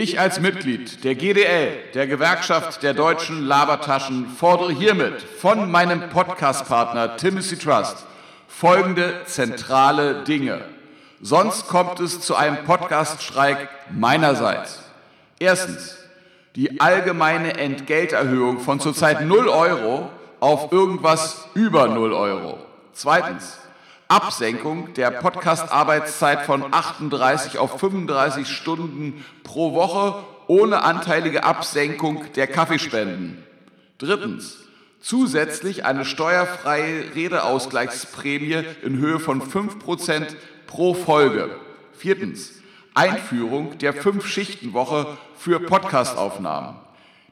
Ich als Mitglied der GDL, der Gewerkschaft der deutschen Labertaschen, fordere hiermit von meinem Podcast-Partner Timothy Trust folgende zentrale Dinge. Sonst kommt es zu einem Podcast-Streik meinerseits. Erstens, die allgemeine Entgelterhöhung von zurzeit 0 Euro auf irgendwas über 0 Euro. Zweitens, Absenkung der Podcast-Arbeitszeit von 38 auf 35 Stunden pro Woche ohne anteilige Absenkung der Kaffeespenden. Drittens, zusätzlich eine steuerfreie Redeausgleichsprämie in Höhe von 5% pro Folge. Viertens, Einführung der Fünf-Schichten-Woche für Podcastaufnahmen.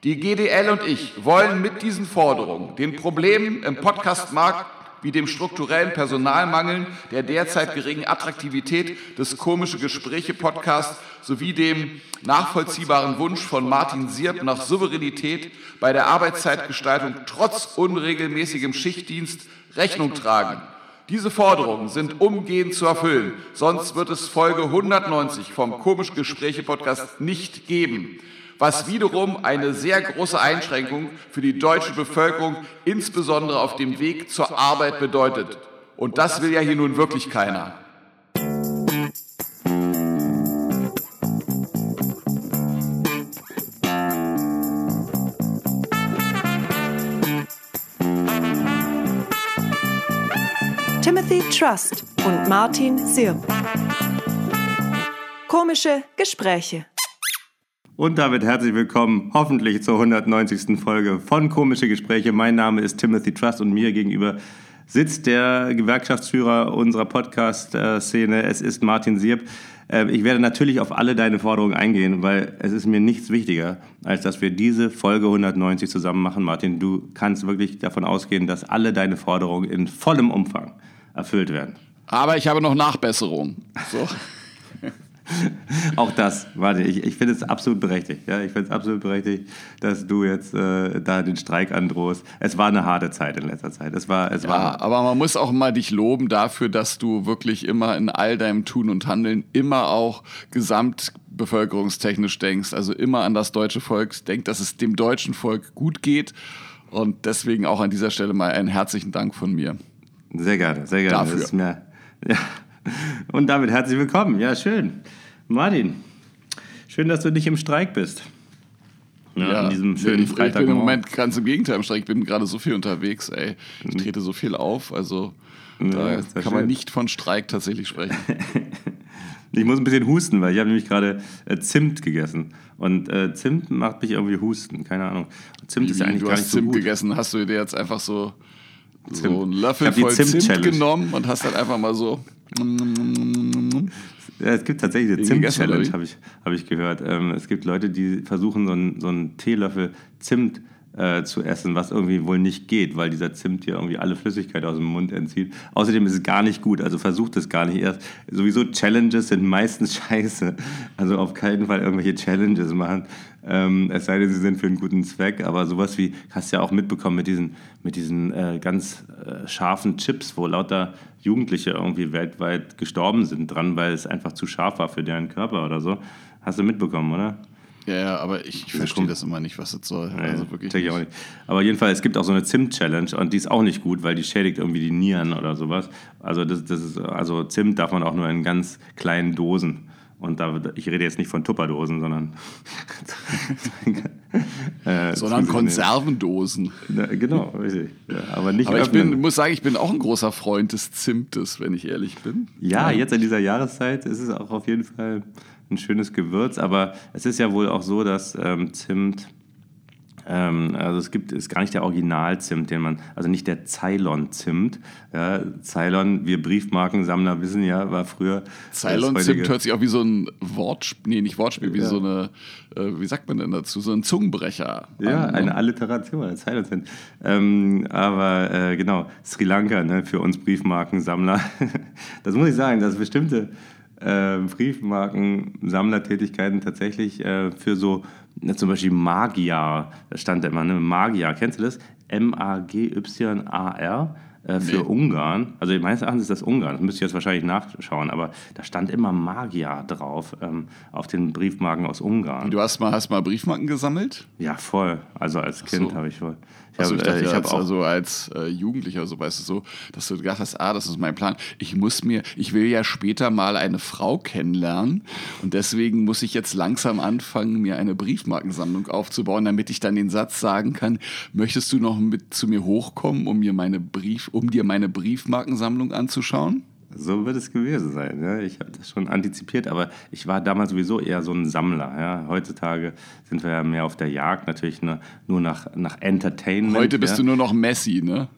Die GDL und ich wollen mit diesen Forderungen den Problemen im Podcastmarkt wie dem strukturellen Personalmangel, der derzeit geringen Attraktivität des Komische Gespräche Podcasts sowie dem nachvollziehbaren Wunsch von Martin Sierp nach Souveränität bei der Arbeitszeitgestaltung trotz unregelmäßigem Schichtdienst Rechnung tragen. Diese Forderungen sind umgehend zu erfüllen, sonst wird es Folge 190 vom Komisch Gespräche Podcast nicht geben was wiederum eine sehr große Einschränkung für die deutsche Bevölkerung, insbesondere auf dem Weg zur Arbeit bedeutet. Und das will ja hier nun wirklich keiner. Timothy Trust und Martin Sirp. Komische Gespräche. Und damit herzlich willkommen, hoffentlich zur 190. Folge von Komische Gespräche. Mein Name ist Timothy Trust und mir gegenüber sitzt der Gewerkschaftsführer unserer Podcast-Szene. Es ist Martin Sierp. Ähm, ich werde natürlich auf alle deine Forderungen eingehen, weil es ist mir nichts wichtiger, als dass wir diese Folge 190 zusammen machen. Martin, du kannst wirklich davon ausgehen, dass alle deine Forderungen in vollem Umfang erfüllt werden. Aber ich habe noch Nachbesserungen. So. Auch das, warte, ich, ich finde es absolut berechtigt. Ja? Ich finde es absolut berechtigt, dass du jetzt äh, da den Streik androhst. Es war eine harte Zeit in letzter Zeit. Es war, es ja, war aber man muss auch mal dich loben dafür, dass du wirklich immer in all deinem Tun und Handeln immer auch gesamtbevölkerungstechnisch denkst. Also immer an das deutsche Volk denkst, dass es dem deutschen Volk gut geht. Und deswegen auch an dieser Stelle mal einen herzlichen Dank von mir. Sehr gerne, sehr gerne. Dafür. Mir, ja. Und damit herzlich willkommen. Ja, schön. Martin, schön, dass du nicht im Streik bist. Ja, ja, an diesem schönen ich, Freitag. Ich bin im Moment ganz im Gegenteil im Streik. Ich bin gerade so viel unterwegs, ey. Ich mhm. trete so viel auf. Also da ja, kann schön. man nicht von Streik tatsächlich sprechen. ich muss ein bisschen husten, weil ich habe nämlich gerade äh, Zimt gegessen. Und äh, Zimt macht mich irgendwie husten, keine Ahnung. Zimt Wie, ist ja eigentlich du gar nicht so Zimt gut. gegessen, hast du dir jetzt einfach so, so einen Löffel voll Zimt, Zimt genommen und hast dann einfach mal so ja, es gibt tatsächlich eine Zimt-Challenge, habe ich, hab ich gehört. Ähm, es gibt Leute, die versuchen, so einen, so einen Teelöffel Zimt äh, zu essen, was irgendwie wohl nicht geht, weil dieser Zimt hier irgendwie alle Flüssigkeit aus dem Mund entzieht. Außerdem ist es gar nicht gut, also versucht es gar nicht erst. Sowieso Challenges sind meistens scheiße. Also auf keinen Fall irgendwelche Challenges machen. Ähm, es sei denn, sie sind für einen guten Zweck, aber sowas wie, hast du ja auch mitbekommen mit diesen, mit diesen äh, ganz äh, scharfen Chips, wo lauter Jugendliche irgendwie weltweit gestorben sind dran, weil es einfach zu scharf war für deren Körper oder so. Hast du mitbekommen, oder? Ja, ja, aber ich verstehe das immer nicht, was das soll. Ja, also wirklich nicht. Auch nicht. Aber jedenfalls, es gibt auch so eine Zimt-Challenge und die ist auch nicht gut, weil die schädigt irgendwie die Nieren oder sowas. Also, das, das ist, also Zimt darf man auch nur in ganz kleinen Dosen. Und da, ich rede jetzt nicht von Tupperdosen, sondern. äh, sondern Konservendosen. Ja, genau, richtig. Ja, aber nicht aber ich bin, muss sagen, ich bin auch ein großer Freund des Zimtes, wenn ich ehrlich bin. Ja, jetzt in dieser Jahreszeit ist es auch auf jeden Fall ein schönes Gewürz, aber es ist ja wohl auch so, dass ähm, Zimt ähm, also es gibt ist gar nicht der Originalzimt, den man, also nicht der Ceylon-Zimt. Ja, Ceylon, wir Briefmarkensammler wissen ja, war früher. Ceylon-Zimt hört sich auch wie so ein Wortspiel, nee, nicht Wortspiel, wie ja. so eine, äh, wie sagt man denn dazu, so ein Zungenbrecher. Ja, eine Alliteration, Ceylon-Zimt. Ähm, aber äh, genau, Sri Lanka, ne, für uns Briefmarkensammler. das muss ich sagen, dass bestimmte äh, Briefmarkensammlertätigkeiten tatsächlich äh, für so Ne, zum Beispiel Magier, stand da immer, ne? Magier, kennst du das? M-A-G-Y-A-R. äh, für nee. Ungarn. Also meines Erachtens ist das Ungarn, das müsste ich jetzt wahrscheinlich nachschauen, aber da stand immer Magier drauf ähm, auf den Briefmarken aus Ungarn. Du hast mal, hast mal Briefmarken gesammelt? Ja, voll. Also als Kind so. habe ich voll. Ich also ich dachte, äh, ich habe auch also als äh, Jugendlicher, so weißt du so, dass du gedacht hast, ah, das ist mein Plan. Ich muss mir, ich will ja später mal eine Frau kennenlernen und deswegen muss ich jetzt langsam anfangen, mir eine Briefmarkensammlung aufzubauen, damit ich dann den Satz sagen kann: Möchtest du noch mit zu mir hochkommen, um mir meine Brief, um dir meine Briefmarkensammlung anzuschauen? So wird es gewesen sein. Ja. Ich habe das schon antizipiert, aber ich war damals sowieso eher so ein Sammler. Ja. Heutzutage sind wir ja mehr auf der Jagd, natürlich nur, nur nach, nach Entertainment. Heute bist ja. du nur noch Messi, ne?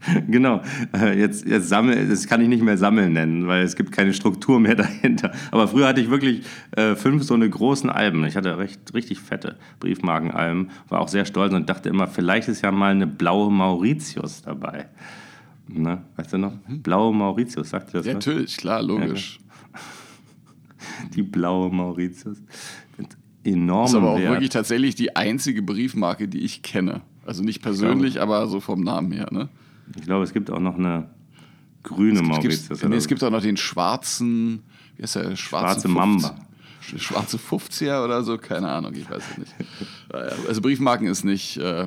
genau. Äh, jetzt, jetzt sammel, das kann ich nicht mehr Sammeln nennen, weil es gibt keine Struktur mehr dahinter. Aber früher hatte ich wirklich äh, fünf so eine großen Alben. Ich hatte recht, richtig fette Briefmarkenalben, war auch sehr stolz und dachte immer, vielleicht ist ja mal eine blaue Mauritius dabei. Ne? Weißt du noch? Mhm. Blaue Mauritius, sagt ihr das? Ja, natürlich, klar, logisch. Ja, die blaue Mauritius. Enorm. Das ist aber auch Wert. wirklich tatsächlich die einzige Briefmarke, die ich kenne. Also nicht persönlich, aber so vom Namen her. Ne? Ich glaube, es gibt auch noch eine grüne es gibt, Mauritius. Nee, es gibt auch noch den schwarzen, wie heißt der? Schwarze Mamba. Schwarze 50er oder so, keine Ahnung, ich weiß es nicht. Also Briefmarken ist nicht. Äh,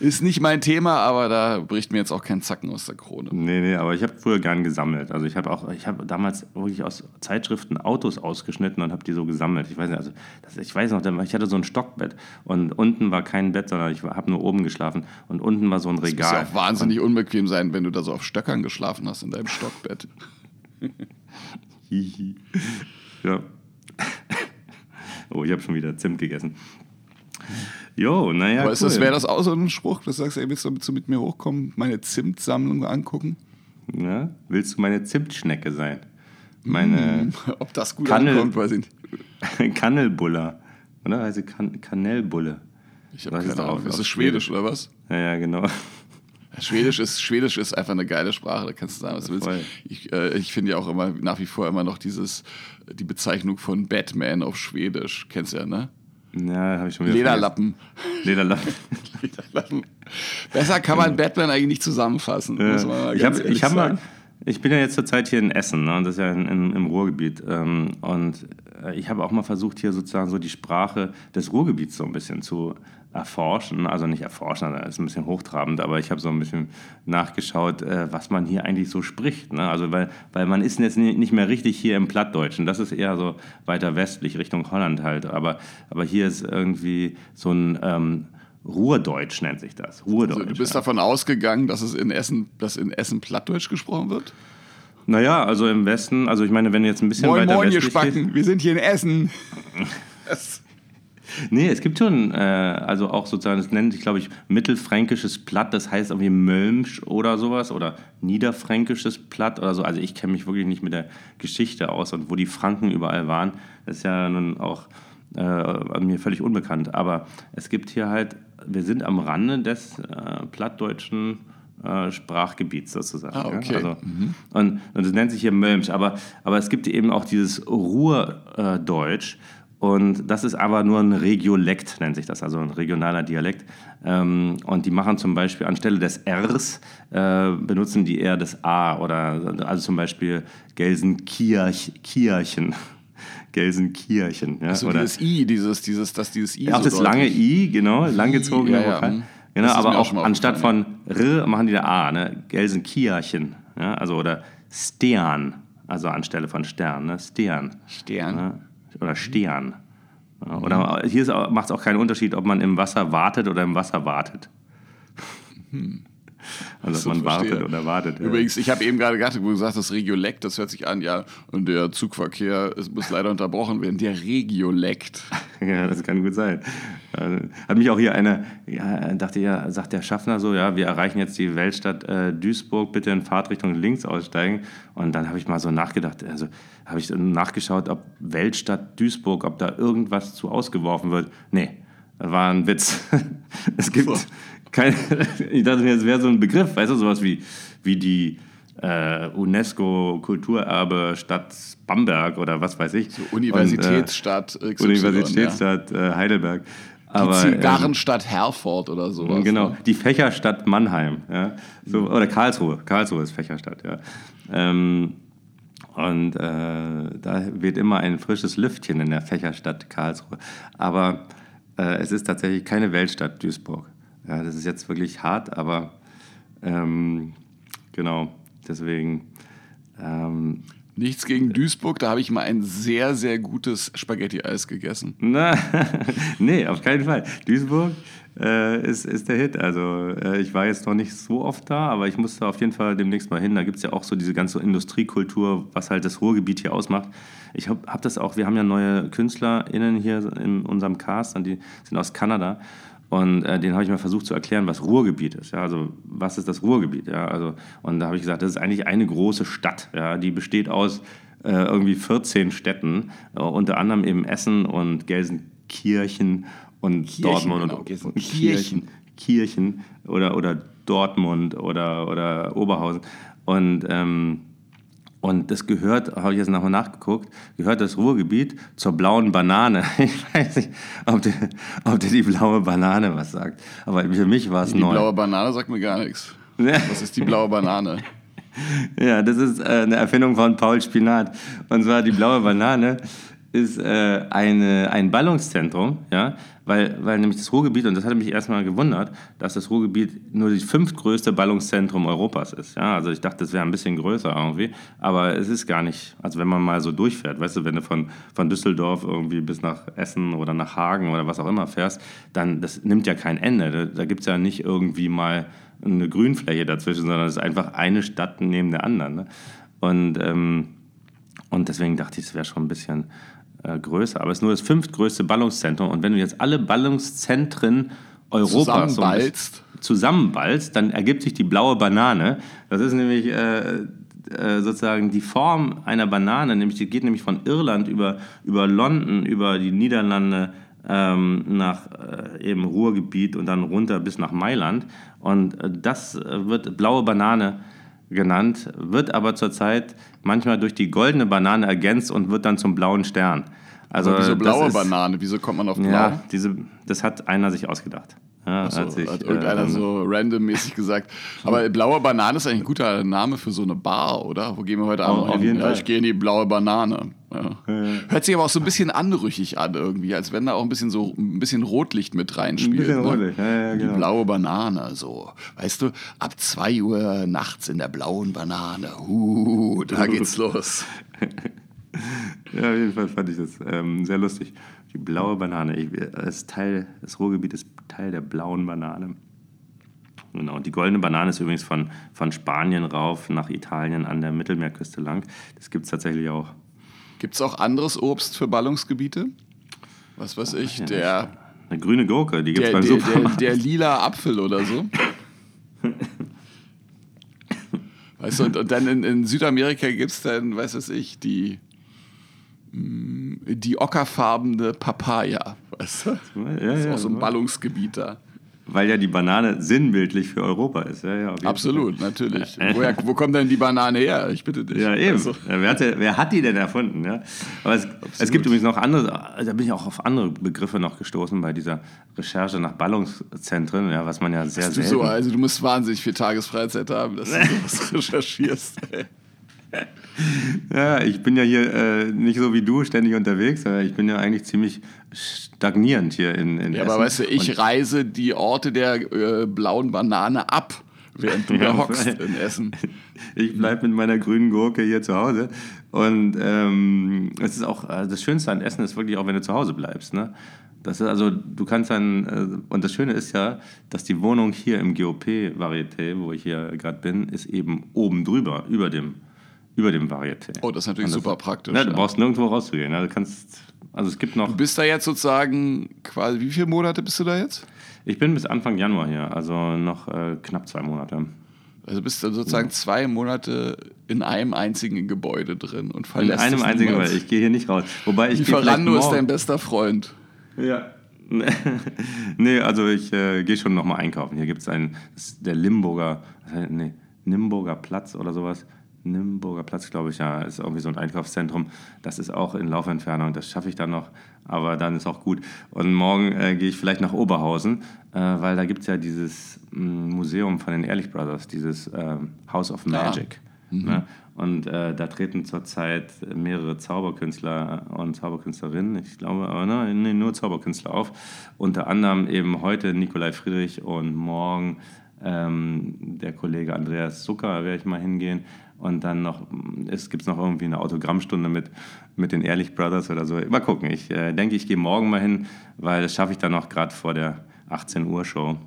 ist nicht mein Thema, aber da bricht mir jetzt auch kein Zacken aus der Krone. Nee, nee, aber ich habe früher gern gesammelt. Also ich habe auch, ich habe damals wirklich aus Zeitschriften Autos ausgeschnitten und habe die so gesammelt. Ich weiß nicht, also das, ich weiß noch, ich hatte so ein Stockbett und unten war kein Bett, sondern ich habe nur oben geschlafen und unten war so ein Regal. Das muss ja auch wahnsinnig und, unbequem sein, wenn du da so auf Stöckern geschlafen hast in deinem Stockbett. ja. oh, ich habe schon wieder Zimt gegessen. Jo, naja. Aber cool. wäre das auch so ein Spruch, dass du sagst, ey, willst du mit mir hochkommen, meine Zimtsammlung angucken? Ja, willst du meine Zimtschnecke sein? Meine. Mm, ob das gut Kannel, ankommt, weiß ich nicht. Kannelbuller. Oder? Also kan Kanellbulle. Ich habe keine Ahnung. Ist das Schwedisch oder was? Ja, ja, genau. Schwedisch ist, Schwedisch ist einfach eine geile Sprache, da kannst du sagen, was du willst. Ich, äh, ich finde ja auch immer nach wie vor immer noch dieses, die Bezeichnung von Batman auf Schwedisch. Kennst du ja, ne? Ja, habe ich schon wieder Lederlappen. Lederlappen. Lederlappen. Besser kann man Batman eigentlich nicht zusammenfassen. Ja. ich, hab, ich, hab mal, ich bin ja jetzt zurzeit hier in Essen, ne, das ist ja in, in, im Ruhrgebiet. Ähm, und äh, ich habe auch mal versucht, hier sozusagen so die Sprache des Ruhrgebiets so ein bisschen zu erforschen, also nicht erforschen, das ist ein bisschen hochtrabend, aber ich habe so ein bisschen nachgeschaut, äh, was man hier eigentlich so spricht. Ne? Also weil, weil man ist jetzt nicht mehr richtig hier im Plattdeutschen, das ist eher so weiter westlich, Richtung Holland halt, aber, aber hier ist irgendwie so ein... Ähm, Ruhrdeutsch nennt sich das. Ruhrdeutsch. Also du bist ja. davon ausgegangen, dass es in Essen, dass in Essen Plattdeutsch gesprochen wird? Naja, also im Westen, also ich meine, wenn jetzt ein bisschen moin, weiter moin, westlich... Ihr Spacken, wir sind hier in Essen. Nee, es gibt schon, äh, also auch sozusagen, das nennt sich, glaube ich, mittelfränkisches Platt, das heißt irgendwie Mölmsch oder sowas oder niederfränkisches Platt oder so. Also ich kenne mich wirklich nicht mit der Geschichte aus und wo die Franken überall waren, das ist ja nun auch äh, mir völlig unbekannt. Aber es gibt hier halt, wir sind am Rande des äh, plattdeutschen äh, Sprachgebiets sozusagen. Ah, okay. Ja? Also, mhm. und, und das nennt sich hier Mölmsch. Aber, aber es gibt eben auch dieses Ruhrdeutsch. Und das ist aber nur ein Regiolekt, nennt sich das, also ein regionaler Dialekt. Ähm, und die machen zum Beispiel anstelle des Rs, äh, benutzen die eher das A oder also zum Beispiel Gelsenkirchen. Gelsenkirchen. Ja, also oder dieses I, dieses, dieses, dass dieses I. Ja, auch so das lange I, genau, langgezogene ja, ja. Genau, aber auch, auch anstatt von R machen die da A, ne? Gelsenkirchen. Ja, also oder Stern, also anstelle von Stern, ne? Stern. Stern. Oder Stern. Oder hier macht es auch keinen Unterschied, ob man im Wasser wartet oder im Wasser wartet. Hm. Also so, man verstehe. wartet oder wartet. Übrigens, ich habe eben gerade gesagt, wo du gesagt das Regiolekt, das hört sich an, ja, und der Zugverkehr es muss leider unterbrochen werden. Der Regiolekt. ja, das kann gut sein. Hat mich auch hier einer, ja, dachte ja, sagt der Schaffner so, ja, wir erreichen jetzt die Weltstadt äh, Duisburg, bitte in Fahrtrichtung links aussteigen. Und dann habe ich mal so nachgedacht, also habe ich nachgeschaut, ob Weltstadt Duisburg, ob da irgendwas zu ausgeworfen wird. Nee, war ein Witz. es gibt, kein, ich dachte mir, es wäre so ein Begriff, weißt du, sowas wie, wie die äh, UNESCO-Kulturerbe Stadt Bamberg oder was weiß ich. So Universitätsstadt Und, äh, Universitätsstadt ja. äh, Heidelberg. Aber, die Zigarrenstadt ähm, Herford oder sowas. Genau, ne? die Fächerstadt Mannheim. Ja? So, oder Karlsruhe. Karlsruhe ist Fächerstadt, ja. Ähm, und äh, da wird immer ein frisches Lüftchen in der Fächerstadt Karlsruhe. Aber äh, es ist tatsächlich keine Weltstadt Duisburg. Ja, das ist jetzt wirklich hart, aber ähm, genau, deswegen. Ähm, Nichts gegen Duisburg, da habe ich mal ein sehr, sehr gutes Spaghetti-Eis gegessen. Na, nee, auf keinen Fall. Duisburg äh, ist, ist der Hit. Also äh, ich war jetzt noch nicht so oft da, aber ich musste auf jeden Fall demnächst mal hin. Da gibt es ja auch so diese ganze Industriekultur, was halt das Ruhrgebiet hier ausmacht. Ich habe hab das auch, wir haben ja neue KünstlerInnen hier in unserem Cast, die sind aus Kanada. Und äh, den habe ich mal versucht zu erklären, was Ruhrgebiet ist. Ja? Also was ist das Ruhrgebiet? Ja? Also, und da habe ich gesagt, das ist eigentlich eine große Stadt. Ja? Die besteht aus äh, irgendwie 14 Städten, äh, unter anderem eben Essen und Gelsenkirchen und Kirchen, Dortmund genau, und, und Kirchen. Kirchen oder, oder Dortmund oder, oder Oberhausen. Und ähm, und das gehört, habe ich jetzt nochmal nachgeguckt, gehört das Ruhrgebiet zur blauen Banane. Ich weiß nicht, ob dir, ob dir die blaue Banane was sagt. Aber für mich war es neu. Die blaue Banane sagt mir gar nichts. Was ist die blaue Banane? ja, das ist äh, eine Erfindung von Paul Spinat. Und zwar die blaue Banane ist äh, eine, ein Ballungszentrum, ja, weil, weil nämlich das Ruhrgebiet, und das hat mich erstmal gewundert, dass das Ruhrgebiet nur das fünftgrößte Ballungszentrum Europas ist. Ja? Also ich dachte, das wäre ein bisschen größer irgendwie, aber es ist gar nicht. Also wenn man mal so durchfährt, weißt du, wenn du von, von Düsseldorf irgendwie bis nach Essen oder nach Hagen oder was auch immer fährst, dann das nimmt ja kein Ende. Da, da gibt es ja nicht irgendwie mal eine Grünfläche dazwischen, sondern es ist einfach eine Stadt neben der anderen. Ne? Und, ähm, und deswegen dachte ich, es wäre schon ein bisschen äh, größer, aber es ist nur das fünftgrößte Ballungszentrum. Und wenn du jetzt alle Ballungszentren Europas zusammenballst, zusammenballst dann ergibt sich die blaue Banane. Das ist nämlich äh, äh, sozusagen die Form einer Banane, nämlich die geht nämlich von Irland über, über London, über die Niederlande ähm, nach äh, eben Ruhrgebiet und dann runter bis nach Mailand. Und äh, das wird blaue Banane genannt, wird aber zurzeit manchmal durch die goldene Banane ergänzt und wird dann zum blauen Stern. Also, aber wieso blaue ist, Banane? Wieso kommt man auf blau? Ja, diese, das hat einer sich ausgedacht. Ja, so, hat, sich, hat irgendeiner äh, so randommäßig gesagt. Aber blaue Banane ist eigentlich ein guter Name für so eine Bar, oder? Wo gehen wir heute Abend oh, hin? Ja, ich gehe in die blaue Banane. Ja. Hört sich aber auch so ein bisschen anrüchig an irgendwie, als wenn da auch ein bisschen so ein bisschen Rotlicht mit reinspielt. Ein bisschen ne? Ja, ja, genau. Die blaue Banane, so. Weißt du, ab 2 Uhr nachts in der blauen Banane. Uh, da geht's los. ja, auf jeden Fall fand ich das ähm, sehr lustig. Die blaue Banane. Ich, das, Teil, das Ruhrgebiet ist Teil der blauen Banane. Genau. Die goldene Banane ist übrigens von, von Spanien rauf nach Italien an der Mittelmeerküste lang. Das gibt es tatsächlich auch. Gibt es auch anderes Obst für Ballungsgebiete? Was weiß ich, ja, der. Eine grüne Gurke, die gibt es beim der, Supermarkt. Der, der lila Apfel oder so. weißt du, und, und dann in, in Südamerika gibt es dann, weiß was ich, die die ockerfarbene Papaya. Weißt du? Ja, das ist auch so ein Ballungsgebiet da. Weil ja die Banane sinnbildlich für Europa ist. Ja, ja, Absolut, Fall. natürlich. Woher, wo kommt denn die Banane her? Ich bitte dich. Ja, eben. Also. Ja, wer, hat, wer, hat, die denn erfunden? Ja? Aber es, es, gibt übrigens noch andere, da bin ich auch auf andere Begriffe noch gestoßen bei dieser Recherche nach Ballungszentren, ja, was man ja sehr, sehr. So, also du musst wahnsinnig viel Tagesfreizeit haben, dass du sowas recherchierst. Ja, ich bin ja hier äh, nicht so wie du ständig unterwegs, aber ich bin ja eigentlich ziemlich stagnierend hier in, in Ja, Essen. aber weißt du, ich und reise die Orte der äh, blauen Banane ab, während du da hockst in Essen. Ich bleibe mit meiner grünen Gurke hier zu Hause. Und ähm, es ist auch, also das Schönste an Essen ist wirklich auch, wenn du zu Hause bleibst. Ne? Das ist also, du kannst dann, äh, und das Schöne ist ja, dass die Wohnung hier im GOP-Varieté, wo ich hier gerade bin, ist eben oben drüber, über dem über dem Varieté. Oh, das ist natürlich das, super praktisch. Ne, du brauchst nirgendwo rauszugehen. Ne? Du kannst, also es gibt noch. Du bist da jetzt sozusagen quasi, wie viele Monate bist du da jetzt? Ich bin bis Anfang Januar hier, also noch äh, knapp zwei Monate. Also bist du sozusagen ja. zwei Monate in einem einzigen Gebäude drin und verlässt In einem einzigen Gebäude, ich gehe hier nicht raus. Wobei ich Lieferando ist dein bester Freund. Ja. nee, also ich äh, gehe schon nochmal einkaufen. Hier gibt es einen, der Limburger, nee, Nimburger Platz oder sowas. Nimburger Platz, glaube ich, ja, ist irgendwie so ein Einkaufszentrum. Das ist auch in Laufentfernung, das schaffe ich dann noch, aber dann ist auch gut. Und morgen äh, gehe ich vielleicht nach Oberhausen, äh, weil da gibt es ja dieses mh, mm, Museum von den Ehrlich Brothers, dieses äh, House of Magic. Ja. Mhm. Ne? Und äh, da treten zurzeit mehrere Zauberkünstler und Zauberkünstlerinnen, ich glaube, aber ne, nee, nur Zauberkünstler auf. Unter anderem eben heute Nikolai Friedrich und morgen ähm, der Kollege Andreas Zucker, werde ich mal hingehen. Und dann noch, es gibt noch irgendwie eine Autogrammstunde mit, mit den Ehrlich Brothers oder so. Mal gucken. Ich äh, denke, ich gehe morgen mal hin, weil das schaffe ich dann noch gerade vor der 18 Uhr Show.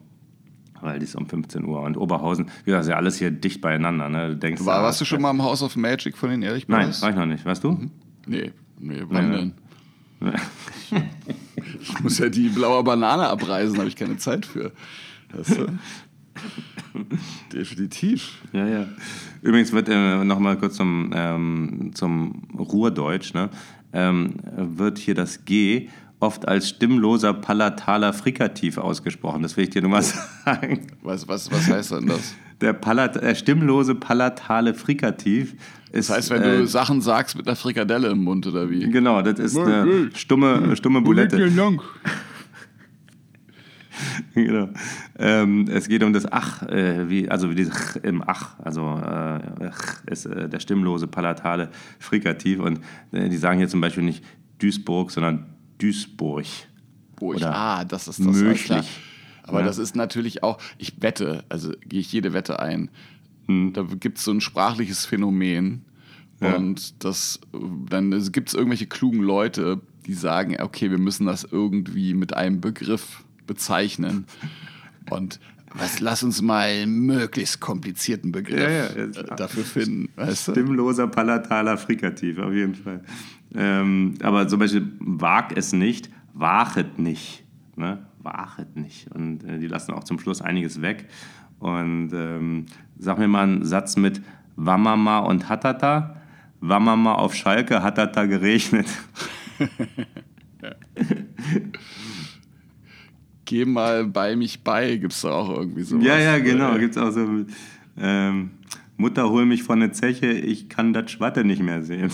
Weil die ist um 15 Uhr. Und Oberhausen, wie gesagt, ist ja alles hier dicht beieinander. Ne? Du denkst, War, warst du schon mal im House of Magic von den Ehrlich Brothers? Nein, war ich noch nicht. Weißt du? Mhm. Nee, nee, wann denn? ich muss ja die blaue Banane abreisen, habe ich keine Zeit für. Weißt du? Definitiv. Ja, ja. Übrigens wird äh, noch mal kurz zum, ähm, zum Ruhrdeutsch, ne? ähm, wird hier das G oft als stimmloser palataler Frikativ ausgesprochen. Das will ich dir nur mal sagen. Was, was, was heißt denn das? Der, Palat äh, stimmlose palatale Frikativ ist, das heißt, wenn äh, du Sachen sagst mit einer Frikadelle im Mund oder wie? Genau, das ist eine stumme, stumme Bulette. Genau. Ähm, es geht um das Ach, äh, wie, also wie dieses Ch im Ach, also äh, ist äh, der stimmlose palatale Frikativ. Und äh, die sagen hier zum Beispiel nicht Duisburg, sondern Duisburg. Burg. Oder ah, das ist das. Möglich. Aber ja. das ist natürlich auch, ich wette, also gehe ich jede Wette ein, hm. da gibt es so ein sprachliches Phänomen. Ja. Und das, dann gibt es irgendwelche klugen Leute, die sagen, okay, wir müssen das irgendwie mit einem Begriff bezeichnen. Und was, lass uns mal einen möglichst komplizierten Begriff ja, ja, äh, dafür finden. Weißt du? Stimmloser palataler Frikativ, auf jeden Fall. Ähm, aber zum Beispiel wag es nicht, wachet nicht. Ne? Wachet nicht. Und äh, die lassen auch zum Schluss einiges weg. Und ähm, sag mir mal einen Satz mit Wamama und Hatata. Wamama auf Schalke, Hatata geregnet. Geh mal bei mich bei, gibt es da auch irgendwie so. Ja, ja, genau, gibt es auch so. Ähm, Mutter, hol mich von der Zeche, ich kann das Schwatte nicht mehr sehen.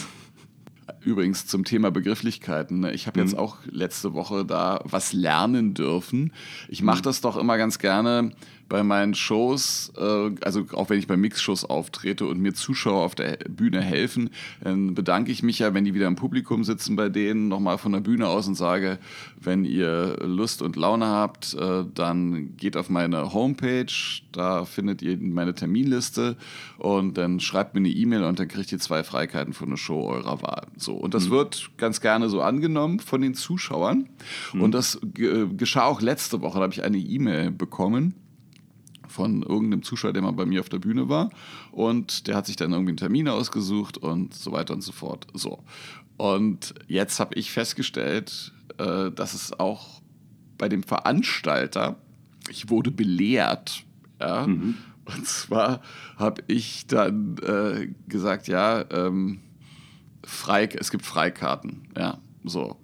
Übrigens zum Thema Begrifflichkeiten. Ne? Ich habe jetzt mhm. auch letzte Woche da was lernen dürfen. Ich mache mhm. das doch immer ganz gerne bei meinen Shows, äh, also auch wenn ich bei Mix-Shows auftrete und mir Zuschauer auf der Bühne helfen, dann bedanke ich mich ja, wenn die wieder im Publikum sitzen bei denen, nochmal von der Bühne aus und sage, wenn ihr Lust und Laune habt, äh, dann geht auf meine Homepage, da findet ihr meine Terminliste und dann schreibt mir eine E-Mail und dann kriegt ihr zwei Freikarten für eine Show eurer Wahl. So, und das mhm. wird ganz gerne so angenommen von den Zuschauern. Mhm. Und das geschah auch letzte Woche, da habe ich eine E-Mail bekommen von irgendeinem Zuschauer, der mal bei mir auf der Bühne war. Und der hat sich dann irgendwie einen Termin ausgesucht und so weiter und so fort. So. Und jetzt habe ich festgestellt, äh, dass es auch bei dem Veranstalter, ich wurde belehrt, ja. Mhm. Und zwar habe ich dann äh, gesagt, ja, ähm, frei, es gibt Freikarten, ja, so.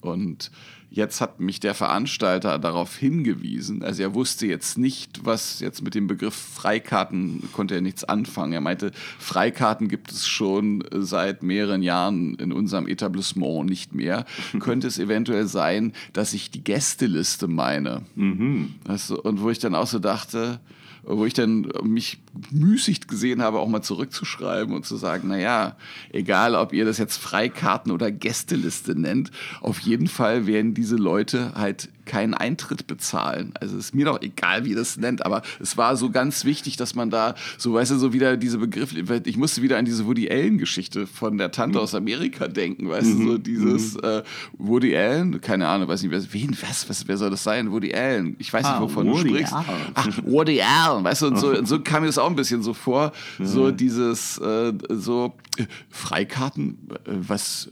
Und Jetzt hat mich der Veranstalter darauf hingewiesen. Also er wusste jetzt nicht, was jetzt mit dem Begriff Freikarten konnte er nichts anfangen. Er meinte, Freikarten gibt es schon seit mehreren Jahren in unserem Etablissement nicht mehr. Könnte es eventuell sein, dass ich die Gästeliste meine? Mhm. Also, und wo ich dann auch so dachte, wo ich dann mich müßig gesehen habe, auch mal zurückzuschreiben und zu sagen, naja, egal ob ihr das jetzt Freikarten oder Gästeliste nennt, auf jeden Fall werden diese Leute halt keinen Eintritt bezahlen. Also ist mir doch egal, wie das nennt, aber es war so ganz wichtig, dass man da so, weißt du, so wieder diese Begriffe, ich musste wieder an diese Woody Allen-Geschichte von der Tante mhm. aus Amerika denken, weißt mhm. du, so mhm. dieses mhm. äh, Woody Allen, keine Ahnung, weiß nicht, wer, wen, was, was, wer soll das sein? Woody Allen, ich weiß nicht, ah, wovon Woody du sprichst. Allen. Ach, Woody Allen, weißt du, und so, und so kam mir das auch ein bisschen so vor, so dieses, äh, so äh, Freikarten, äh, was,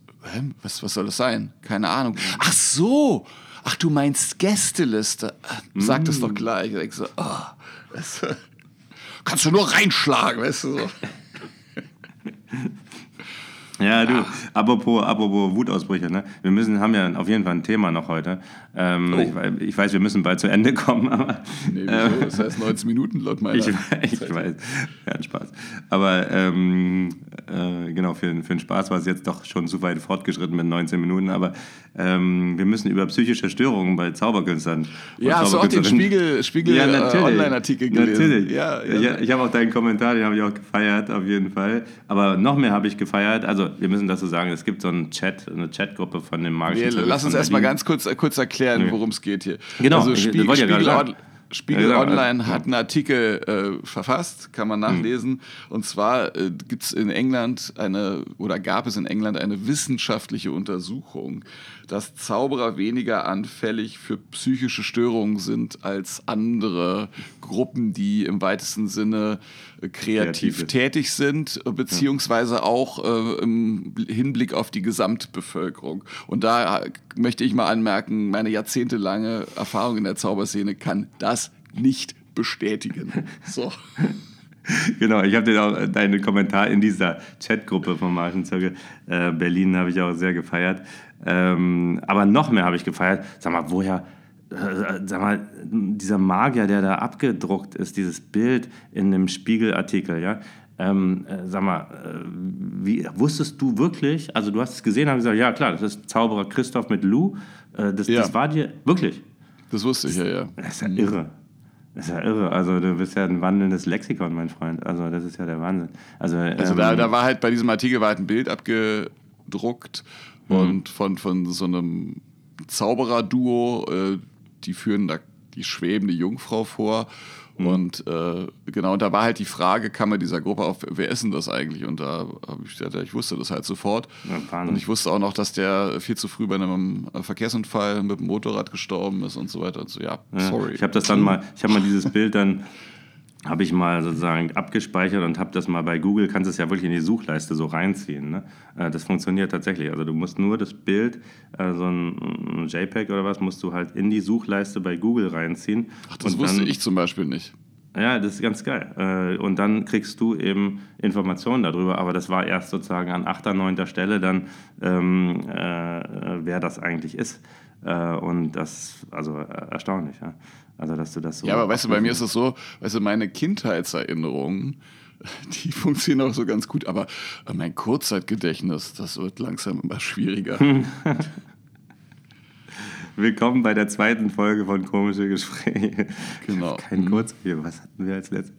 was, was soll das sein? Keine Ahnung. Ach so, ach du meinst Gästeliste. Sag das doch mm. gleich. Ich so, oh, das, kannst du nur reinschlagen, weißt du so. Ja, du, apropos, apropos Wutausbrüche, ne? Wir müssen, haben ja auf jeden Fall ein Thema noch heute. Ähm, oh. ich, ich, weiß, wir müssen bald zu Ende kommen, aber. Nee, wieso? Äh, das heißt 90 Minuten laut meiner. Ich, ich weiß, ja, ein Spaß. Aber ähm, äh, genau, für, für den Spaß war es jetzt doch schon zu weit fortgeschritten mit 19 Minuten, aber ähm, wir müssen über psychische Störungen bei Zauberkünstlern. Ja, hast du auch den Spiegel, Spiegel ja, äh, Online-Artikel gelesen? Natürlich. Ja, ja. Ich, ich habe auch deinen Kommentar, den habe ich auch gefeiert, auf jeden Fall. Aber noch mehr habe ich gefeiert. Also, wir müssen dazu sagen, es gibt so einen Chat, eine Chatgruppe von dem magischen wir, Lass uns erstmal ganz kurz, äh, kurz erklären, worum es geht hier. Genau, also Spiegel, Spiegel, ja Spiegel ja, Online hat einen Artikel äh, verfasst, kann man nachlesen. Mhm. Und zwar äh, gibt es in England eine oder gab es in England eine wissenschaftliche Untersuchung, dass Zauberer weniger anfällig für psychische Störungen sind als andere Gruppen, die im weitesten Sinne äh, kreativ Kreative. tätig sind, äh, beziehungsweise ja. auch äh, im Hinblick auf die Gesamtbevölkerung. Und da äh, möchte ich mal anmerken, meine jahrzehntelange Erfahrung in der Zauberszene kann das nicht bestätigen. So. Genau, ich habe dir auch deinen Kommentar in dieser Chatgruppe vom Marschenzirkel äh, Berlin habe ich auch sehr gefeiert. Ähm, aber noch mehr habe ich gefeiert. Sag mal, woher, äh, sag mal, dieser Magier, der da abgedruckt ist, dieses Bild in dem Spiegelartikel, ja, ähm, äh, sag mal, äh, wie, wusstest du wirklich, also du hast es gesehen, haben gesagt, ja klar, das ist Zauberer Christoph mit Lou, äh, das, ja. das war dir, wirklich? Das wusste ich, ja, ja. Das ist ja irre. Das ist ja irre. Also du bist ja ein wandelndes Lexikon, mein Freund. Also das ist ja der Wahnsinn. Also, also ähm, da, da war halt bei diesem Artikel war halt ein Bild abgedruckt mhm. und von, von so einem Zauberer-Duo, äh, die führen da die schwebende Jungfrau vor. Mhm. Und äh, genau, und da war halt die Frage, kam mir dieser Gruppe auf, wer ist denn das eigentlich? Und da habe ich gesagt, ich wusste das halt sofort. Ja, und ich wusste auch noch, dass der viel zu früh bei einem Verkehrsunfall mit dem Motorrad gestorben ist und so weiter. Und so, ja, sorry. Ich habe das dann mal, ich habe mal dieses Bild dann habe ich mal sozusagen abgespeichert und habe das mal bei Google, kannst es ja wirklich in die Suchleiste so reinziehen. Ne? Äh, das funktioniert tatsächlich. Also du musst nur das Bild, äh, so ein JPEG oder was, musst du halt in die Suchleiste bei Google reinziehen. Ach, das wusste ich zum Beispiel nicht. Ja, das ist ganz geil. Äh, und dann kriegst du eben Informationen darüber, aber das war erst sozusagen an 8., 9. Stelle dann, ähm, äh, wer das eigentlich ist. Und das, also erstaunlich, ja. Also, dass du das so. Ja, aber weißt du, bei mir ist es so, weißt du, meine Kindheitserinnerungen, die funktionieren auch so ganz gut, aber mein Kurzzeitgedächtnis, das wird langsam immer schwieriger. Willkommen bei der zweiten Folge von Komische Gespräche. Genau. Kein. Kurzbier, was hatten wir als letztes?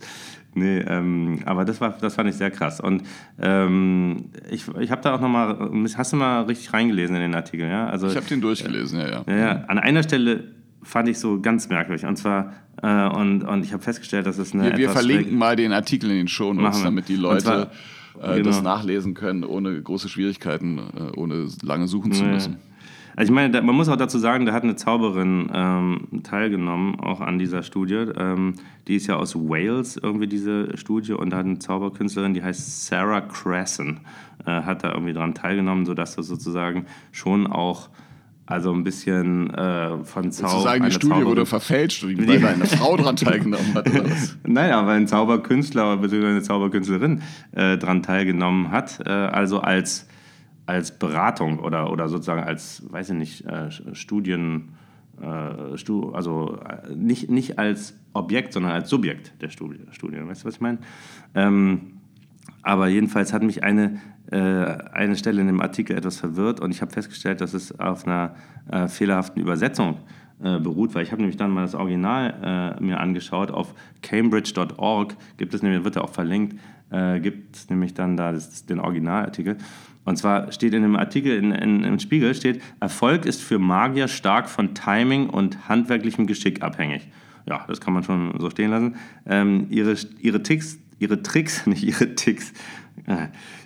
Nee, ähm, aber das, war, das fand ich sehr krass. Und ähm, ich, ich habe da auch nochmal, hast du mal richtig reingelesen in den Artikel? Ja? Also, ich habe den durchgelesen, äh, ja, ja. ja. An einer Stelle fand ich so ganz merkwürdig. Und zwar, äh, und, und ich habe festgestellt, dass es eine. Wir, wir verlinken mal den Artikel in den Shownotes, damit die Leute zwar, äh, genau. das nachlesen können, ohne große Schwierigkeiten, äh, ohne lange suchen zu müssen. Also ich meine, man muss auch dazu sagen, da hat eine Zauberin ähm, teilgenommen, auch an dieser Studie. Ähm, die ist ja aus Wales, irgendwie diese Studie, und da hat eine Zauberkünstlerin, die heißt Sarah Cresson, äh, hat da irgendwie dran teilgenommen, sodass das sozusagen schon auch also ein bisschen äh, von Zauber. Sozusagen die Studie Zauberin. wurde verfälscht, weil da eine Frau dran teilgenommen hat. Oder was? Naja, weil ein Zauberkünstler bzw. eine Zauberkünstlerin äh, dran teilgenommen hat. Äh, also als, als Beratung oder, oder sozusagen als, weiß ich nicht, äh, Studien. Äh, Stu also äh, nicht, nicht als Objekt, sondern als Subjekt der Studie. Studie. Weißt du, was ich meine? Ähm, aber jedenfalls hat mich eine eine Stelle in dem Artikel etwas verwirrt und ich habe festgestellt, dass es auf einer äh, fehlerhaften Übersetzung äh, beruht, weil ich habe nämlich dann mal das Original äh, mir angeschaut. Auf cambridge.org gibt es nämlich, wird ja auch verlinkt, äh, gibt es nämlich dann da das, den Originalartikel. Und zwar steht in dem Artikel in, in, im Spiegel, steht, Erfolg ist für Magier stark von Timing und handwerklichem Geschick abhängig. Ja, das kann man schon so stehen lassen. Ähm, ihre, ihre, Ticks, ihre Tricks, nicht ihre Ticks,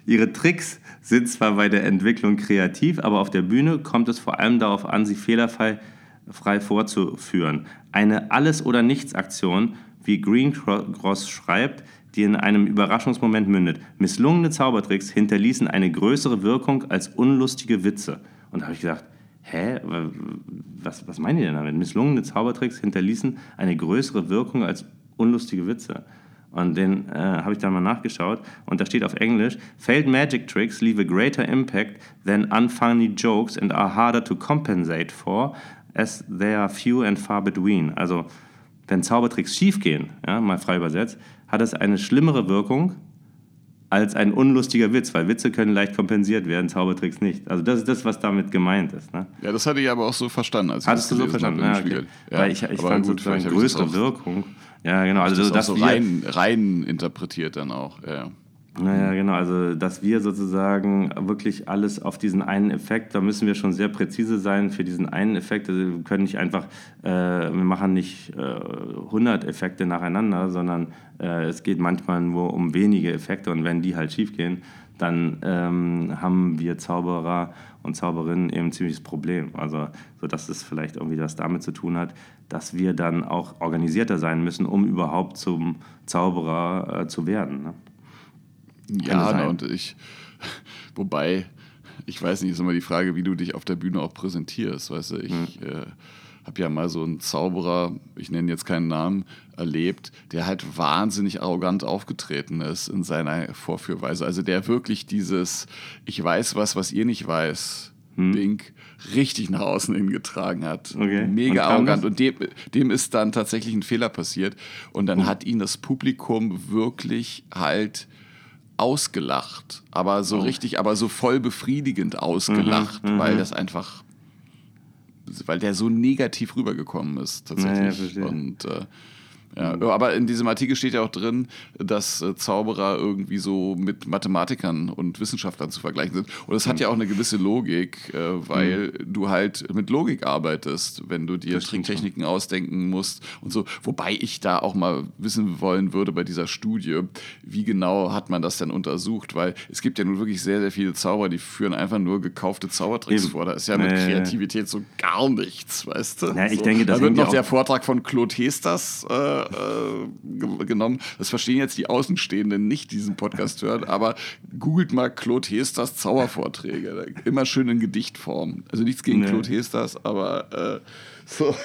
Ihre Tricks sind zwar bei der Entwicklung kreativ, aber auf der Bühne kommt es vor allem darauf an, sie fehlerfrei frei vorzuführen. Eine Alles- oder Nichts-Aktion, wie Green Cross schreibt, die in einem Überraschungsmoment mündet. Misslungene Zaubertricks hinterließen eine größere Wirkung als unlustige Witze. Und da habe ich gedacht, hä, was, was meinen die denn damit? Misslungene Zaubertricks hinterließen eine größere Wirkung als unlustige Witze. Und den äh, habe ich dann mal nachgeschaut und da steht auf Englisch: Failed magic tricks leave a greater impact than unfunny jokes and are harder to compensate for, as they are few and far between. Also wenn Zaubertricks schiefgehen, ja, mal frei übersetzt, hat es eine schlimmere Wirkung als ein unlustiger Witz, weil Witze können leicht kompensiert werden, Zaubertricks nicht. Also das ist das, was damit gemeint ist. Ne? Ja, das hatte ich aber auch so verstanden. Als Hattest du so verstanden? Ja, okay. ja, weil ich, ich fand gut, sozusagen größere Wirkung. Ja, genau. Also, das so rein, rein interpretiert dann auch. Ja. Naja, genau. Also, dass wir sozusagen wirklich alles auf diesen einen Effekt, da müssen wir schon sehr präzise sein für diesen einen Effekt. Also, wir können nicht einfach, äh, wir machen nicht äh, 100 Effekte nacheinander, sondern äh, es geht manchmal nur um wenige Effekte und wenn die halt schief gehen, dann ähm, haben wir Zauberer und Zauberinnen eben ein ziemliches Problem. Also, so dass es vielleicht irgendwie was damit zu tun hat, dass wir dann auch organisierter sein müssen, um überhaupt zum Zauberer äh, zu werden. Ne? Ja, und ich, wobei, ich weiß nicht, ist immer die Frage, wie du dich auf der Bühne auch präsentierst. Weißt du, ich hm. äh, habe ja mal so einen Zauberer, ich nenne jetzt keinen Namen, erlebt, der halt wahnsinnig arrogant aufgetreten ist in seiner Vorführweise. Also der wirklich dieses Ich weiß was, was ihr nicht weiß, hm. Ding richtig nach außen hin getragen hat. Okay. Mega und arrogant. Und dem, dem ist dann tatsächlich ein Fehler passiert. Und dann hm. hat ihn das Publikum wirklich halt ausgelacht, aber so oh. richtig, aber so voll befriedigend ausgelacht, mhm, weil mhm. das einfach, weil der so negativ rübergekommen ist tatsächlich. Ja, und äh, ja, aber in diesem Artikel steht ja auch drin, dass äh, Zauberer irgendwie so mit Mathematikern und Wissenschaftlern zu vergleichen sind. Und das hat ja auch eine gewisse Logik, äh, weil mhm. du halt mit Logik arbeitest, wenn du dir Tricktechniken ausdenken musst und so. Wobei ich da auch mal wissen wollen würde bei dieser Studie, wie genau hat man das denn untersucht? Weil es gibt ja nun wirklich sehr, sehr viele Zauberer, die führen einfach nur gekaufte Zaubertricks Eben. vor. Da ist ja mit äh, Kreativität so gar nichts, weißt du? Ja, ich so. denke, das da wird noch der Vortrag von Claude Hesters äh, äh, genommen. Das verstehen jetzt die Außenstehenden nicht, diesen Podcast hören, aber googelt mal Claude Hesters Zaubervorträge. Immer schön in Gedichtform. Also nichts gegen nee. Claude Hesters, aber äh, so.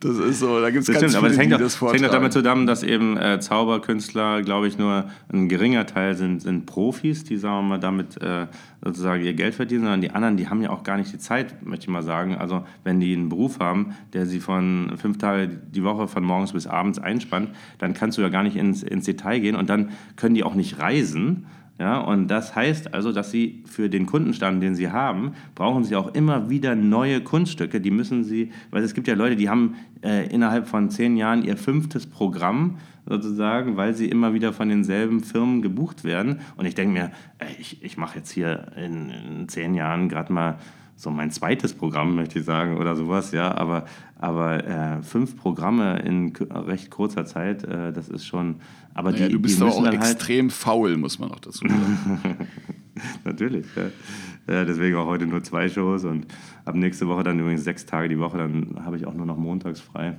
das ist so, da gibt es ganz stimmt, viele, aber es hängt, auch, das hängt auch damit zusammen, dass eben äh, Zauberkünstler, glaube ich, nur ein geringer Teil sind, sind Profis, die, sagen wir mal, damit äh, sozusagen ihr Geld verdienen, sondern die anderen, die haben ja auch gar nicht die Zeit, möchte ich mal sagen. Also wenn die einen Beruf haben, der sie von fünf Tage die Woche von morgens bis abends einspannt, dann kannst du ja gar nicht ins, ins Detail gehen und dann können die auch nicht reisen ja, und das heißt also, dass Sie für den Kundenstamm, den Sie haben, brauchen Sie auch immer wieder neue Kunststücke. Die müssen Sie, weil es gibt ja Leute, die haben äh, innerhalb von zehn Jahren ihr fünftes Programm sozusagen, weil sie immer wieder von denselben Firmen gebucht werden. Und ich denke mir, ich, ich mache jetzt hier in, in zehn Jahren gerade mal so mein zweites Programm, möchte ich sagen, oder sowas, ja, aber, aber äh, fünf Programme in recht kurzer Zeit, äh, das ist schon, aber naja, die, du bist die auch halt extrem faul, muss man auch dazu sagen. Natürlich, ja. ja. Deswegen auch heute nur zwei Shows und ab nächste Woche dann übrigens sechs Tage die Woche, dann habe ich auch nur noch montags frei.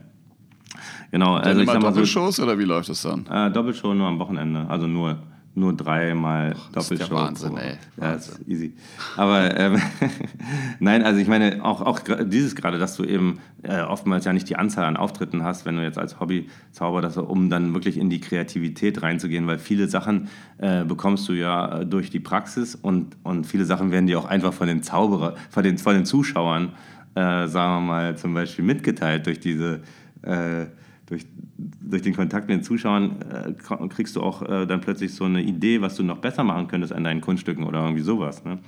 Genau, also dann ich sag mal Doppelshows so, oder wie läuft das dann? Äh, Doppelshow nur am Wochenende, also nur nur dreimal Doppelshow. Das ist Wahnsinn, ey. Ja, ist easy. Aber ähm, nein, also ich meine, auch, auch dieses gerade, dass du eben äh, oftmals ja nicht die Anzahl an Auftritten hast, wenn du jetzt als Hobby-Zauber, dass, um dann wirklich in die Kreativität reinzugehen, weil viele Sachen äh, bekommst du ja durch die Praxis und, und viele Sachen werden dir auch einfach von den Zauberer, von den, von den Zuschauern, äh, sagen wir mal, zum Beispiel mitgeteilt durch diese äh, durch, durch den Kontakt mit den Zuschauern äh, kriegst du auch äh, dann plötzlich so eine Idee, was du noch besser machen könntest an deinen Kunststücken oder irgendwie sowas. Ne?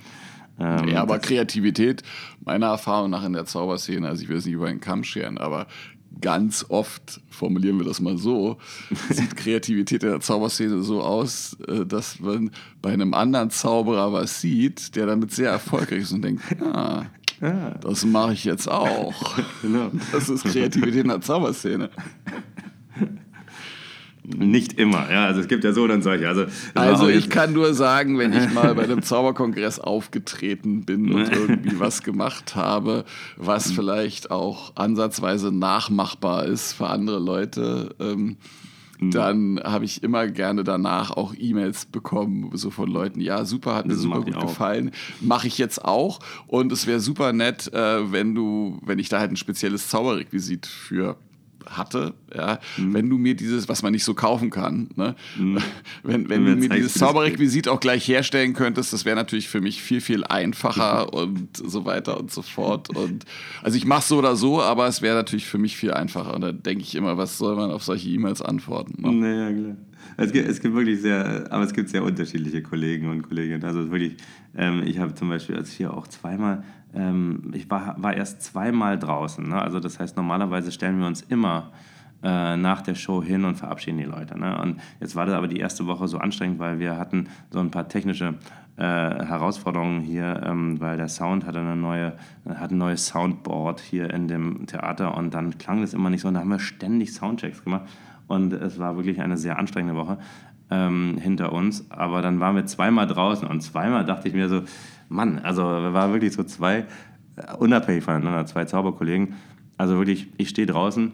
Ähm, ja, aber Kreativität, meiner Erfahrung nach in der Zauberszene, also ich will es nicht über den Kamm scheren, aber ganz oft, formulieren wir das mal so, sieht Kreativität in der Zauberszene so aus, äh, dass man bei einem anderen Zauberer was sieht, der damit sehr erfolgreich ist und denkt, ah, ja. Das mache ich jetzt auch. genau. Das ist Kreativität in der Zauberszene. Nicht immer, ja. Also es gibt ja so und solche. Also, also ich kann nur sagen, wenn ich mal bei einem Zauberkongress aufgetreten bin und irgendwie was gemacht habe, was vielleicht auch ansatzweise nachmachbar ist für andere Leute, ähm. Dann habe ich immer gerne danach auch E-Mails bekommen, so von Leuten, ja, super, hat mir das super gut gefallen, mache ich jetzt auch. Und es wäre super nett, äh, wenn du, wenn ich da halt ein spezielles Zauberrequisit für hatte, ja, mhm. wenn du mir dieses, was man nicht so kaufen kann, ne? Mhm. wenn, wenn du mir dieses Zauberrequisit auch gleich herstellen könntest, das wäre natürlich für mich viel, viel einfacher und so weiter und so fort. Und also ich mache so oder so, aber es wäre natürlich für mich viel einfacher. Und da denke ich immer, was soll man auf solche E-Mails antworten? Ne? Naja, klar. Es gibt, es gibt wirklich sehr, aber es gibt sehr unterschiedliche Kollegen und Kolleginnen. Also wirklich, ähm, ich habe zum Beispiel als hier auch zweimal, ähm, ich war, war erst zweimal draußen. Ne? Also das heißt, normalerweise stellen wir uns immer äh, nach der Show hin und verabschieden die Leute. Ne? Und jetzt war das aber die erste Woche so anstrengend, weil wir hatten so ein paar technische äh, Herausforderungen hier, ähm, weil der Sound hatte eine neue, hat ein neues Soundboard hier in dem Theater und dann klang das immer nicht so. Und da haben wir ständig Soundchecks gemacht. Und es war wirklich eine sehr anstrengende Woche ähm, hinter uns. Aber dann waren wir zweimal draußen und zweimal dachte ich mir so, Mann, also wir waren wirklich so zwei, äh, unabhängig voneinander, zwei Zauberkollegen. Also wirklich, ich stehe draußen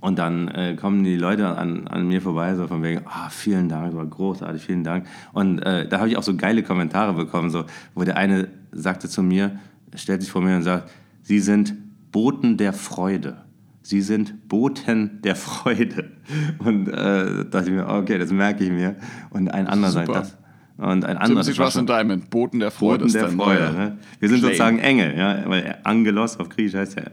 und dann äh, kommen die Leute an, an mir vorbei, so von wegen, ah, vielen Dank, war großartig, vielen Dank. Und äh, da habe ich auch so geile Kommentare bekommen, so, wo der eine sagte zu mir, stellt sich vor mir und sagt, Sie sind Boten der Freude. Sie sind Boten der Freude. Und äh, dachte ich mir, okay, das merke ich mir. Und ein anderer sagt das. Und ein anderer Timothy Ross und Diamond, Boten der Freude. Boten der Freude. Ne? Wir sind Claim. sozusagen Engel, ja? weil Angelos auf Griechisch heißt ja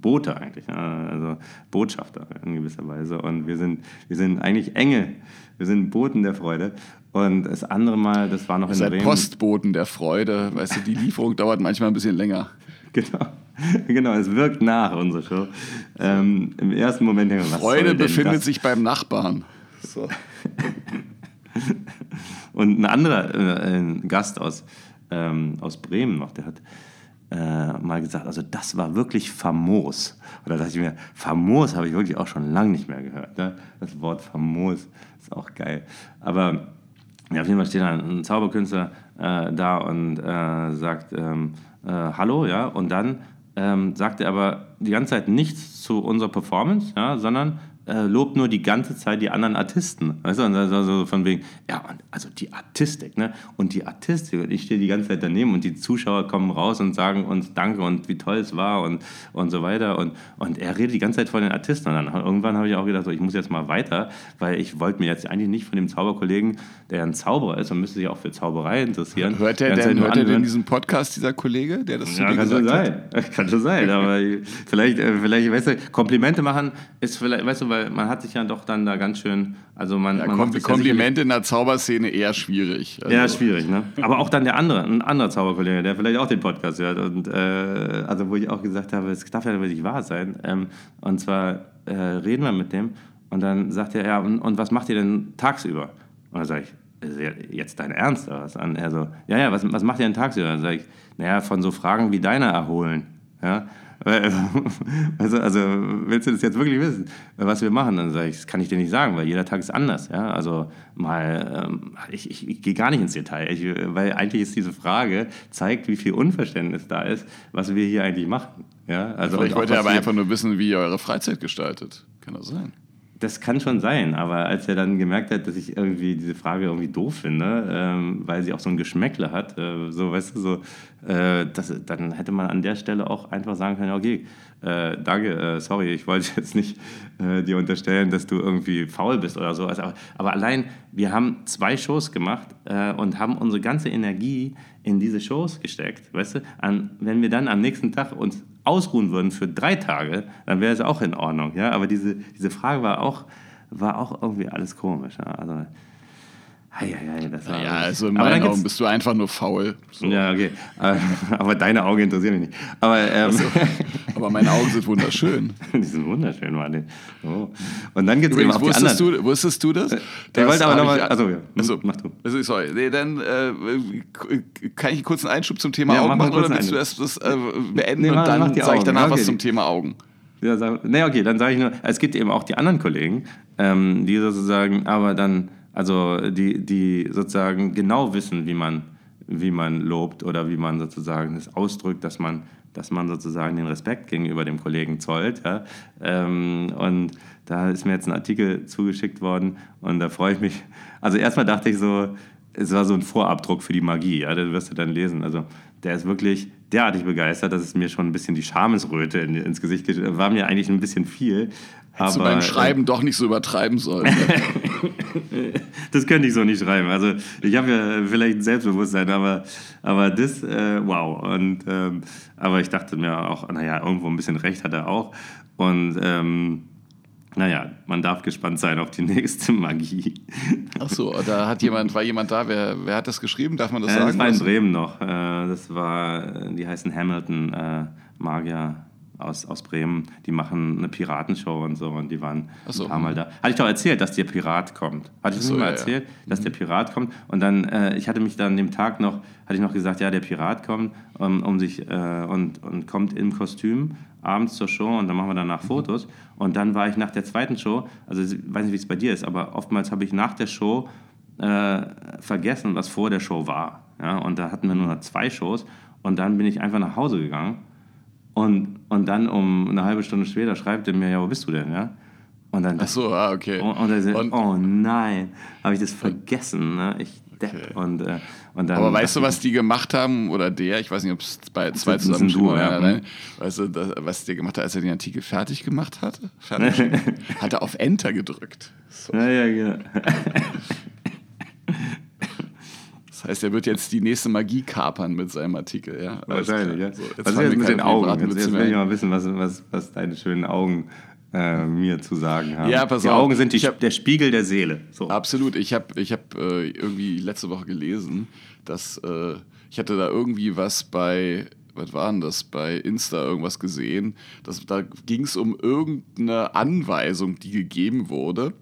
Bote eigentlich, ja? also Botschafter in gewisser Weise. Und wir sind, wir sind eigentlich Engel. Wir sind Boten der Freude. Und das andere Mal, das war noch in Bremen. Postboten der Freude. Weißt du, die Lieferung dauert manchmal ein bisschen länger. Genau. genau, es wirkt nach, unsere Show. Ähm, Im ersten Moment denken wir, Freude befindet das? sich beim Nachbarn. So. Und ein anderer äh, ein Gast aus, ähm, aus Bremen noch, der hat äh, mal gesagt, also das war wirklich famos. Und da dachte ich mir, famos habe ich wirklich auch schon lange nicht mehr gehört. Ne? Das Wort famos ist auch geil. Aber ja, auf jeden Fall steht da ein Zauberkünstler äh, da und äh, sagt ähm, äh, Hallo, ja, und dann ähm, er aber die ganze Zeit nichts zu unserer Performance, ja, sondern äh, lobt nur die ganze Zeit die anderen Artisten. Weißt du, und also von wegen, ja, also die Artistik, ne? Und die Artistik, und ich stehe die ganze Zeit daneben und die Zuschauer kommen raus und sagen uns Danke und wie toll es war und, und so weiter. Und, und er redet die ganze Zeit von den Artisten. Und dann irgendwann habe ich auch gedacht, so, ich muss jetzt mal weiter, weil ich wollte mir jetzt eigentlich nicht von dem Zauberkollegen, der ein Zauberer ist und müsste sich auch für Zauberei interessieren. Hört er denn, hört er denn diesen Podcast, dieser Kollege, der das zu ja, kann schon sein. Kann schon sein, aber vielleicht, äh, vielleicht, weißt du, Komplimente machen ist vielleicht, weißt du, weil weil man hat sich ja doch dann da ganz schön, also man, ja, man Kom Komplimente in der Zauberszene eher schwierig. Also. Ja, schwierig, ne? Aber auch dann der andere, ein anderer Zauberkollege, der vielleicht auch den Podcast hört und äh, also wo ich auch gesagt habe, es darf ja wirklich wahr sein. Ähm, und zwar äh, reden wir mit dem und dann sagt er, ja, und, und was macht ihr denn tagsüber? Und dann sage ich, jetzt dein Ernst oder was? Und er so, ja, ja, was, was macht ihr denn tagsüber? Dann sage ich, naja, von so Fragen wie deiner erholen. Ja? Also, also willst du das jetzt wirklich wissen, was wir machen? Dann sage ich, das kann ich dir nicht sagen, weil jeder Tag ist anders. Ja? Also mal, ähm, ich, ich, ich gehe gar nicht ins Detail, ich, weil eigentlich ist diese Frage, zeigt, wie viel Unverständnis da ist, was wir hier eigentlich machen. Ja? Also ich wollte aber einfach nur wissen, wie ihr eure Freizeit gestaltet. Kann das sein? Das kann schon sein, aber als er dann gemerkt hat, dass ich irgendwie diese Frage irgendwie doof finde, ähm, weil sie auch so ein Geschmäckle hat, äh, so weißt du, so, äh, das, dann hätte man an der Stelle auch einfach sagen können, okay, äh, danke, äh, sorry, ich wollte jetzt nicht äh, dir unterstellen, dass du irgendwie faul bist oder so. Also, aber, aber, allein, wir haben zwei Shows gemacht äh, und haben unsere ganze Energie in diese Shows gesteckt, weißt du? An, wenn wir dann am nächsten Tag uns ausruhen würden für drei Tage, dann wäre es auch in Ordnung. Ja? Aber diese, diese Frage war auch, war auch irgendwie alles komisch. Ja? Also, Hei, das war ja, also in meinen Augen bist du einfach nur faul. So. Ja, okay. Aber deine Augen interessieren mich nicht. Aber, ähm, also, aber meine Augen sind wunderschön. die sind wunderschön, Martin. Oh. Und dann gibt es eben auch die anderen. Du, wusstest du das? Der wollte aber nochmal. Also, ja. Also, mach du. Also, sorry. Nee, dann äh, kann ich einen kurzen Einschub zum Thema ja, Augen machen oder willst du erst das äh, beenden nee, und dann sage ich danach okay. was zum Thema Augen? Ja, sag, nee, okay, dann sage ich nur, es gibt eben auch die anderen Kollegen, ähm, die sozusagen, aber dann also die, die sozusagen genau wissen, wie man, wie man lobt oder wie man sozusagen es ausdrückt, dass man, dass man sozusagen den Respekt gegenüber dem Kollegen zollt. Ja? Ähm, und da ist mir jetzt ein Artikel zugeschickt worden und da freue ich mich. Also erstmal dachte ich so, es war so ein Vorabdruck für die Magie, ja, das wirst du dann lesen. Also der ist wirklich derartig begeistert, dass es mir schon ein bisschen die Schamesröte in, ins Gesicht geschrieben war mir eigentlich ein bisschen viel. Hättest aber, du beim Schreiben äh, doch nicht so übertreiben sollen. Das könnte ich so nicht schreiben. Also ich habe ja vielleicht ein Selbstbewusstsein, aber, aber das, äh, wow. Und, ähm, aber ich dachte mir auch, naja, irgendwo ein bisschen recht hat er auch. Und ähm, naja, man darf gespannt sein auf die nächste Magie. Ach so, da hat jemand, war jemand da, wer, wer hat das geschrieben? Darf man das äh, sagen? Das war in Bremen noch. Äh, das war, die heißen Hamilton äh, Magier aus, aus Bremen. Die machen eine Piratenshow und so und die waren so. ein paar Mal da. Hatte ich doch erzählt, dass der Pirat kommt. Hatte ich so, mal ja, erzählt, ja. dass der Pirat kommt und dann, äh, ich hatte mich dann dem Tag noch, hatte ich noch gesagt, ja, der Pirat kommt um, um sich, äh, und, und kommt im Kostüm abends zur Show und dann machen wir danach Fotos. Und dann war ich nach der zweiten Show, also ich weiß nicht, wie es bei dir ist, aber oftmals habe ich nach der Show äh, vergessen, was vor der Show war. Ja? Und da hatten wir nur noch zwei Shows und dann bin ich einfach nach Hause gegangen und, und dann um eine halbe Stunde später schreibt er mir, ja, wo bist du denn? Ja? Und dann, Ach so, ah, okay. Und, und, er und oh nein, habe ich das vergessen. Ne? Ich Depp. Okay. Und, äh, und dann, Aber weißt du, was die gemacht haben, oder der, ich weiß nicht, ob es bei zwei zusammen du, ja. Nein, weißt du, das, was der gemacht hat, als er den Artikel fertig gemacht hatte? Fertig, hat er auf Enter gedrückt. So. Ja, ja, genau. Das heißt, er wird jetzt die nächste Magie kapern mit seinem Artikel, ja? Wahrscheinlich, ja. So, jetzt was ist jetzt mit den Augen? Jetzt, jetzt will ich mal wissen, was, was, was deine schönen Augen äh, mir zu sagen haben. Ja, pass die auf. Augen sind die, hab, der Spiegel der Seele. So. Absolut. Ich habe ich hab, äh, irgendwie letzte Woche gelesen, dass äh, ich hatte da irgendwie was bei was war denn das, bei Insta irgendwas gesehen. Das, da ging es um irgendeine Anweisung, die gegeben wurde.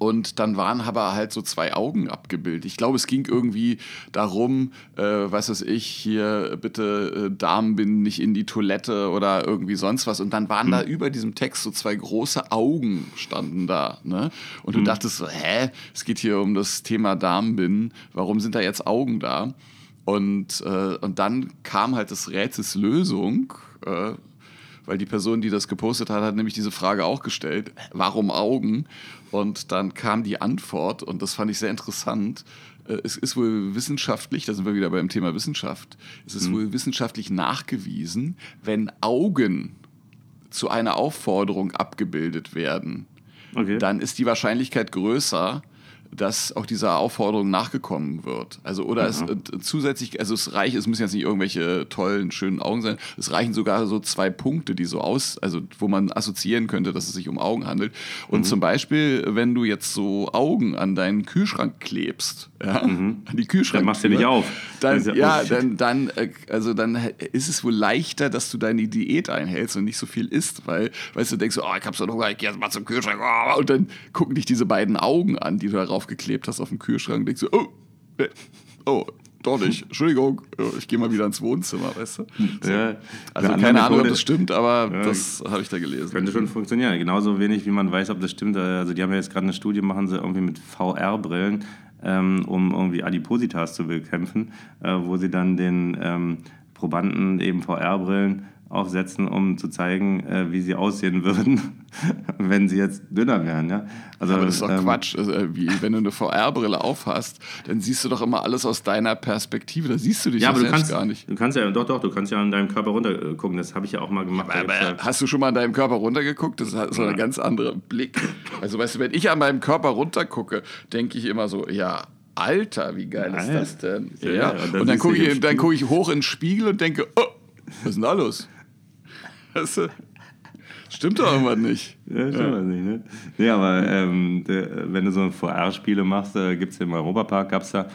Und dann waren aber halt so zwei Augen abgebildet. Ich glaube, es ging irgendwie darum, äh, was weiß ich, hier bitte äh, Damen nicht in die Toilette oder irgendwie sonst was. Und dann waren mhm. da über diesem Text so zwei große Augen standen da. Ne? Und du mhm. dachtest so, hä, es geht hier um das Thema Damenbinden. Warum sind da jetzt Augen da? Und, äh, und dann kam halt das Rätsels Lösung. Äh, weil die Person, die das gepostet hat, hat nämlich diese Frage auch gestellt, warum Augen? Und dann kam die Antwort, und das fand ich sehr interessant, äh, es ist wohl wissenschaftlich, da sind wir wieder beim Thema Wissenschaft, es ist mhm. wohl wissenschaftlich nachgewiesen, wenn Augen zu einer Aufforderung abgebildet werden, okay. dann ist die Wahrscheinlichkeit größer, dass auch dieser Aufforderung nachgekommen wird. Also oder mhm. es äh, zusätzlich, also es reicht, es müssen jetzt nicht irgendwelche tollen, schönen Augen sein, es reichen sogar so zwei Punkte, die so aus, also wo man assoziieren könnte, dass es sich um Augen handelt. Und mhm. zum Beispiel, wenn du jetzt so Augen an deinen Kühlschrank klebst, ja, mhm. an die Kühlschrank. Dann machst du nicht auf. Dann, ja, ja dann, dann, äh, also dann ist es wohl leichter, dass du deine Diät einhältst und nicht so viel isst, weil, weißt du, denkst du, oh, ich hab so Hunger, ich geh jetzt mal zum Kühlschrank, oh, und dann gucken dich diese beiden Augen an, die du darauf draufgeklebt hast auf dem Kühlschrank, denkst du, oh, äh, oh, doch nicht. Entschuldigung, ich gehe mal wieder ins Wohnzimmer, weißt du? So. Ja, also keine Ahnung, ob das stimmt, aber ja, das habe ich da gelesen. Könnte schon funktionieren. Genauso wenig, wie man weiß, ob das stimmt. Also die haben ja jetzt gerade eine Studie, machen sie irgendwie mit VR-Brillen, ähm, um irgendwie Adipositas zu bekämpfen, äh, wo sie dann den ähm, Probanden eben VR-Brillen aufsetzen, um zu zeigen, äh, wie sie aussehen würden, wenn sie jetzt dünner wären. Ja? Also, aber das ist doch ähm, Quatsch. Also, wie, wenn du eine VR-Brille aufhast, dann siehst du doch immer alles aus deiner Perspektive. Da siehst du dich ja, aber selbst kannst, gar nicht. Du kannst ja, doch, doch, du kannst ja an deinem Körper runtergucken. Das habe ich ja auch mal gemacht. Aber, aber hast du schon mal an deinem Körper runtergeguckt? Das ist so ein ganz anderer Blick. Also weißt du, wenn ich an meinem Körper runtergucke, denke ich immer so, ja, Alter, wie geil Nein. ist das denn? Ja, ja. Und dann, dann gucke ich, guck ich hoch in den Spiegel und denke, oh, was ist denn da los? Weißt du? Stimmt doch irgendwas nicht. Ja, stimmt ja. nicht, ne? Nee, aber ähm, wenn du so VR-Spiele machst, äh, gibt es im Europapark, gab es da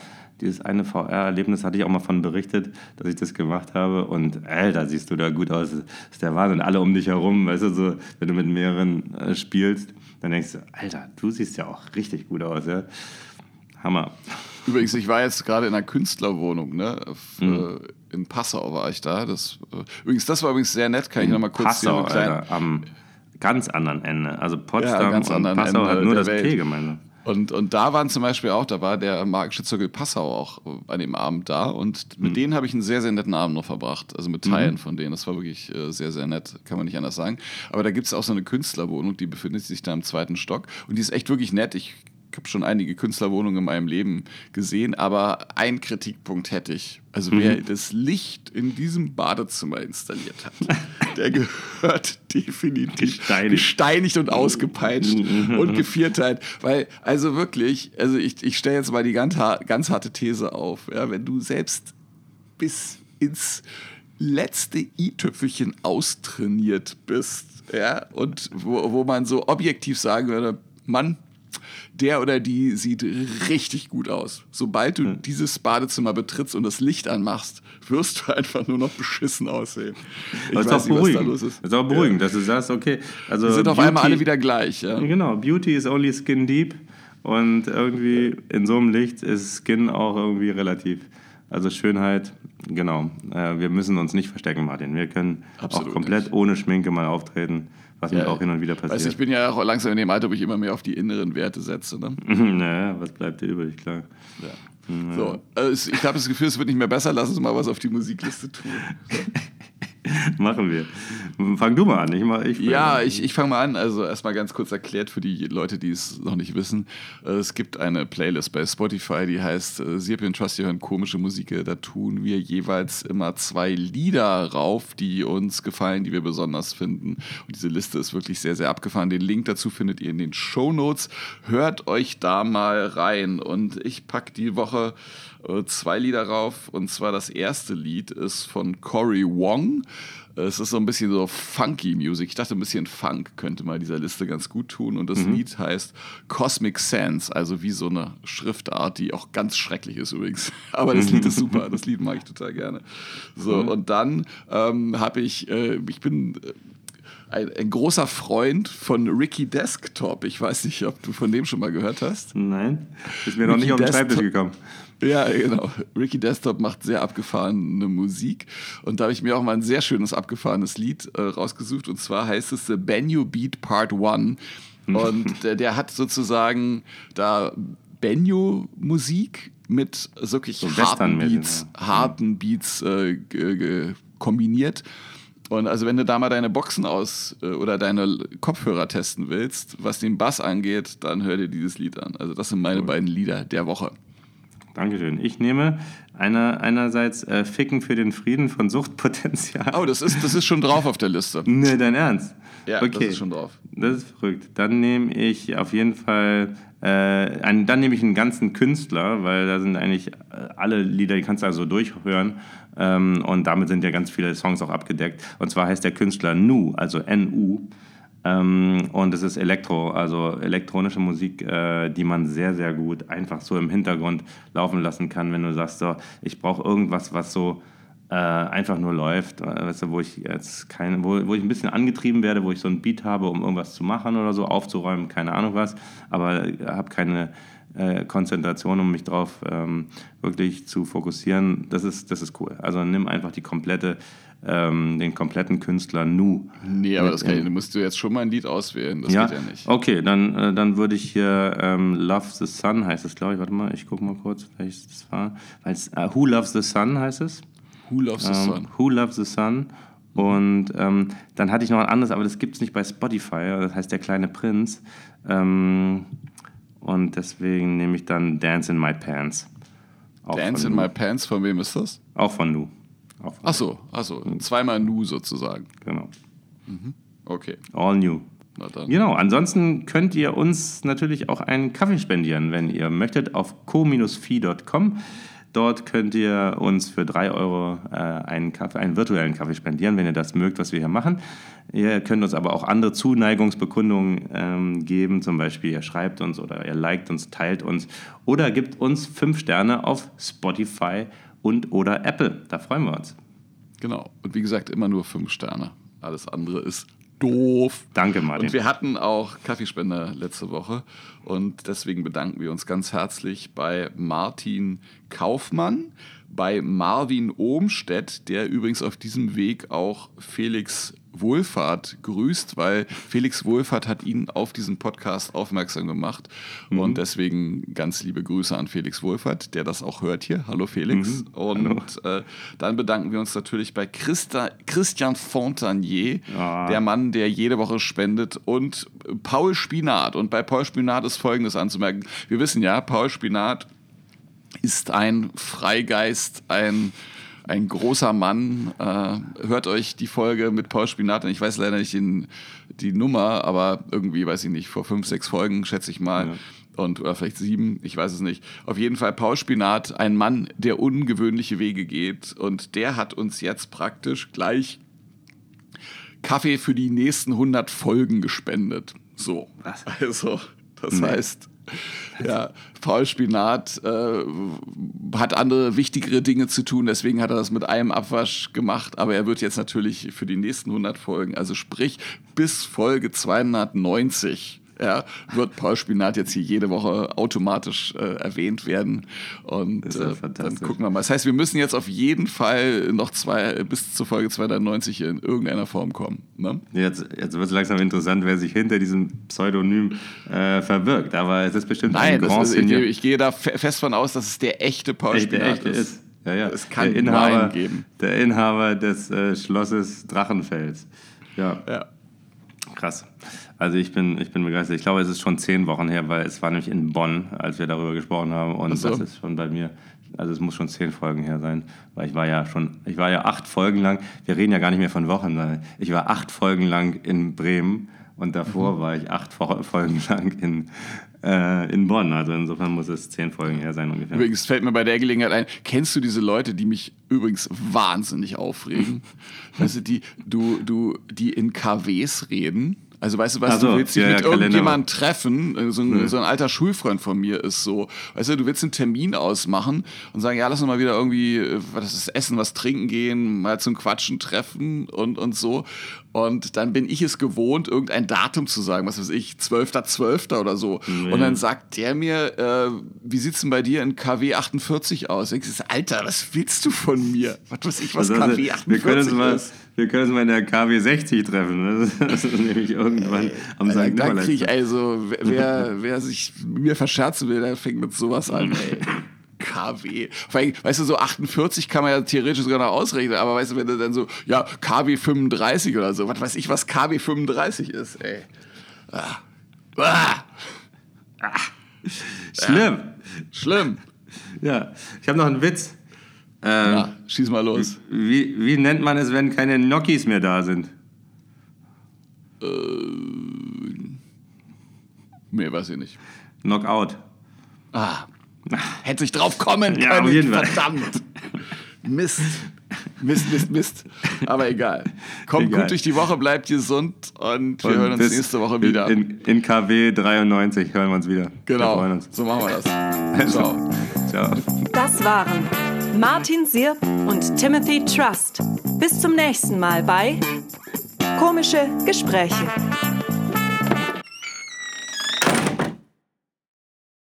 dieses eine VR-Erlebnis, hatte ich auch mal von berichtet, dass ich das gemacht habe. Und Alter, siehst du da gut aus. Das ist der Wahnsinn. Alle um dich herum, weißt du, so, wenn du mit mehreren äh, spielst, dann denkst du, Alter, du siehst ja auch richtig gut aus, ja. Hammer. Übrigens, ich war jetzt gerade in einer Künstlerwohnung, ne? Mhm. In Passau war ich da. Das, äh, übrigens, das war übrigens sehr nett, kann ich nochmal kurz Passau, Alter, am ganz anderen Ende. Also Potsdam ja, ganz und Passau Ende hat nur das P gemeinsam. Und, und da waren zum Beispiel auch, da war der magische Zirkel Passau auch an dem Abend da und mit mhm. denen habe ich einen sehr, sehr netten Abend noch verbracht. Also mit Teilen mhm. von denen. Das war wirklich äh, sehr, sehr nett, kann man nicht anders sagen. Aber da gibt es auch so eine Künstlerwohnung, die befindet sich da im zweiten Stock und die ist echt wirklich nett. Ich habe schon einige Künstlerwohnungen in meinem Leben gesehen, aber ein Kritikpunkt hätte ich. Also wer mhm. das Licht in diesem Badezimmer installiert hat, der gehört definitiv gesteinigt, gesteinigt und ausgepeitscht mhm. und gevierteilt. Weil, also wirklich, also ich, ich stelle jetzt mal die ganz, ganz harte These auf. Ja, wenn du selbst bis ins letzte i-Tüpfelchen austrainiert bist, ja, und wo, wo man so objektiv sagen würde, Mann, der oder die sieht richtig gut aus. Sobald du hm. dieses Badezimmer betrittst und das Licht anmachst, wirst du einfach nur noch beschissen aussehen. Ich das ist auch beruhigend. Da ist. Das ist auch beruhigend, ja. dass du sagst, okay. Also Die sind Beauty, auf einmal alle wieder gleich. Ja. Genau, Beauty is only skin deep. Und irgendwie in so einem Licht ist Skin auch irgendwie relativ. Also Schönheit, genau. Äh, wir müssen uns nicht verstecken, Martin. Wir können Absolut auch komplett nicht. ohne Schminke mal auftreten was ja, mir auch hin und wieder passiert. Weißt, ich bin ja auch langsam in dem Alter, wo ich immer mehr auf die inneren Werte setze. Ne? naja, was bleibt dir übrig, klar. Ja. So, also ich habe das Gefühl, es wird nicht mehr besser. Lass uns mal was auf die Musikliste tun. Machen wir. Fang du mal an. Ich ich ja, ich, ich fange mal an. Also erstmal ganz kurz erklärt für die Leute, die es noch nicht wissen. Es gibt eine Playlist bei Spotify, die heißt äh, Sirpi und Trusty hören komische Musik. Da tun wir jeweils immer zwei Lieder rauf, die uns gefallen, die wir besonders finden. Und diese Liste ist wirklich sehr, sehr abgefahren. Den Link dazu findet ihr in den Show Notes. Hört euch da mal rein. Und ich packe die Woche zwei Lieder rauf. Und zwar das erste Lied ist von Cory Wong. Es ist so ein bisschen so funky Music. Ich dachte, ein bisschen Funk könnte mal dieser Liste ganz gut tun. Und das mhm. Lied heißt Cosmic Sense, also wie so eine Schriftart, die auch ganz schrecklich ist übrigens. Aber das Lied ist super. Das Lied mag ich total gerne. So, mhm. und dann ähm, habe ich, äh, ich bin. Äh, ein, ein, großer Freund von Ricky Desktop. Ich weiß nicht, ob du von dem schon mal gehört hast. Nein, ist mir noch nicht auf den Schreibtisch gekommen. Ja, genau. Ricky Desktop macht sehr abgefahrene Musik. Und da habe ich mir auch mal ein sehr schönes abgefahrenes Lied äh, rausgesucht. Und zwar heißt es The Benio Beat Part 1. Und der, der hat sozusagen da Benio-Musik mit wirklich so harten Beats, ja. harten Beats äh, kombiniert. Und also wenn du da mal deine Boxen aus äh, oder deine Kopfhörer testen willst, was den Bass angeht, dann hör dir dieses Lied an. Also das sind meine cool. beiden Lieder der Woche. Dankeschön. Ich nehme einer, einerseits äh, Ficken für den Frieden von Suchtpotenzial. Oh, das ist, das ist schon drauf auf der Liste. Nee, dein Ernst? Ja, okay. das ist schon drauf. Das ist verrückt. Dann nehme ich auf jeden Fall, äh, einen, dann nehme ich einen ganzen Künstler, weil da sind eigentlich äh, alle Lieder, die kannst du also durchhören. Ähm, und damit sind ja ganz viele Songs auch abgedeckt. Und zwar heißt der Künstler Nu, also N-U. Ähm, und es ist Elektro, also elektronische Musik, äh, die man sehr, sehr gut einfach so im Hintergrund laufen lassen kann, wenn du sagst, so, ich brauche irgendwas, was so äh, einfach nur läuft, weißt du, wo ich jetzt keine, wo, wo ich ein bisschen angetrieben werde, wo ich so ein Beat habe, um irgendwas zu machen oder so, aufzuräumen, keine Ahnung was, aber habe keine äh, Konzentration, um mich darauf ähm, wirklich zu fokussieren. Das ist, das ist cool. Also nimm einfach die komplette ähm, den kompletten Künstler Nu. Nee, aber das kann ich, musst du jetzt schon mal ein Lied auswählen. Das ja? geht ja nicht. Okay, dann, äh, dann würde ich hier ähm, Love the Sun heißt es, glaube ich. Warte mal, ich gucke mal kurz, welches das war. Weil's, äh, Who Loves the Sun heißt es. Who Loves the ähm, Sun. Who Loves the Sun. Und ähm, dann hatte ich noch ein anderes, aber das gibt es nicht bei Spotify. Das heißt Der kleine Prinz. Ähm, und deswegen nehme ich dann Dance in My Pants. Auch Dance in My Pants, von wem ist das? Auch von Nu. Ach so, also zweimal Nu sozusagen. Genau. Mhm. Okay. All new. Genau, ansonsten könnt ihr uns natürlich auch einen Kaffee spendieren, wenn ihr möchtet, auf co-fi.com. Dort könnt ihr uns für 3 Euro äh, einen, Kaffee, einen virtuellen Kaffee spendieren, wenn ihr das mögt, was wir hier machen. Ihr könnt uns aber auch andere Zuneigungsbekundungen ähm, geben, zum Beispiel ihr schreibt uns oder ihr liked uns, teilt uns oder gibt uns 5 Sterne auf Spotify und oder Apple. Da freuen wir uns. Genau. Und wie gesagt, immer nur fünf Sterne. Alles andere ist doof. Danke, Martin. Und wir hatten auch Kaffeespender letzte Woche und deswegen bedanken wir uns ganz herzlich bei Martin Kaufmann bei Marvin Ohmstedt, der übrigens auf diesem Weg auch Felix Wohlfahrt grüßt, weil Felix Wohlfahrt hat ihn auf diesen Podcast aufmerksam gemacht. Mhm. Und deswegen ganz liebe Grüße an Felix Wohlfahrt, der das auch hört hier. Hallo Felix. Mhm. Und äh, dann bedanken wir uns natürlich bei Christa, Christian Fontanier, ah. der Mann, der jede Woche spendet, und Paul Spinat. Und bei Paul Spinat ist Folgendes anzumerken. Wir wissen ja, Paul Spinat ist ein Freigeist, ein, ein großer Mann. Äh, hört euch die Folge mit Paul Spinat an. Ich weiß leider nicht den, die Nummer, aber irgendwie, weiß ich nicht, vor fünf, sechs Folgen, schätze ich mal. Ja. Und, oder vielleicht sieben, ich weiß es nicht. Auf jeden Fall Paul Spinat, ein Mann, der ungewöhnliche Wege geht. Und der hat uns jetzt praktisch gleich Kaffee für die nächsten 100 Folgen gespendet. So. Was? Also, das nee. heißt, ja, Paul Spinat äh, hat andere wichtigere Dinge zu tun, deswegen hat er das mit einem Abwasch gemacht, aber er wird jetzt natürlich für die nächsten 100 Folgen, also sprich bis Folge 290 ja, wird Paul Spinat jetzt hier jede Woche automatisch äh, erwähnt werden. Und äh, dann gucken wir mal. Das heißt, wir müssen jetzt auf jeden Fall noch zwei, bis zur Folge 290 in irgendeiner Form kommen. Ne? Jetzt, jetzt wird es langsam interessant, wer sich hinter diesem Pseudonym äh, verbirgt. Aber es ist bestimmt Nein, ein Grand ist, ich, ich, gehe da fest von aus, dass es der echte Paul Echt, Spinat echte ist. ist. Ja, ja. Es kann der Inhaber, geben. Der Inhaber des äh, Schlosses Drachenfels. Ja. ja. Krass. Also ich bin, ich bin begeistert. Ich glaube, es ist schon zehn Wochen her, weil es war nämlich in Bonn, als wir darüber gesprochen haben. Und so. das ist schon bei mir, also es muss schon zehn Folgen her sein. Weil ich war ja schon, ich war ja acht Folgen lang, wir reden ja gar nicht mehr von Wochen, sondern ich war acht Folgen lang in Bremen und davor mhm. war ich acht Folgen lang in, äh, in Bonn. Also insofern muss es zehn Folgen her sein ungefähr. Übrigens fällt mir bei der Gelegenheit ein, kennst du diese Leute, die mich übrigens wahnsinnig aufregen? weißt du, die, du, du, die in KWs reden? Also weißt du was, so, du willst dich ja, mit ja, irgendjemandem treffen, äh, so ein, mhm. so ein, alter Schulfreund von mir ist so, weißt du, du willst einen Termin ausmachen und sagen, ja, lass uns mal wieder irgendwie, äh, was ist essen, was trinken gehen, mal zum Quatschen treffen und, und so. Und dann bin ich es gewohnt, irgendein Datum zu sagen, was weiß ich, 12.12. .12. oder so. Mhm. Und dann sagt der mir, äh, wie sieht's denn bei dir in KW 48 aus? Ich sage, Alter, was willst du von mir? Was weiß ich, was also, KW 48 wir können mal, ist? Wir können uns mal in der KW 60 treffen. Ne? Das ist nämlich irgendwann am St. Nikolaus. Da krieg ich also, wer, wer sich mit mir verscherzen will, der fängt mit sowas an, ey. KW. Weißt du, so 48 kann man ja theoretisch sogar noch ausrechnen, aber weißt du, wenn du dann so, ja, KW 35 oder so, was weiß ich, was KW 35 ist, ey. Ah. Ah. Ah. Schlimm. Schlimm. Ja, ich habe noch einen Witz. Ähm, ja, schieß mal los. Wie, wie nennt man es, wenn keine Gnocchis mehr da sind? Äh, mehr weiß ich nicht. Knockout. Ah, Hätte sich drauf kommen können. Ja, auf jeden Fall. Verdammt. Mist. Mist, Mist, Mist. Aber egal. Kommt egal. gut durch die Woche, bleibt gesund und wir und hören uns nächste Woche wieder. In, in, KW 93 hören wir uns wieder. Genau. Wir So machen wir das. Ciao. Ciao. Das waren Martin Sirp und Timothy Trust. Bis zum nächsten Mal bei Komische Gespräche.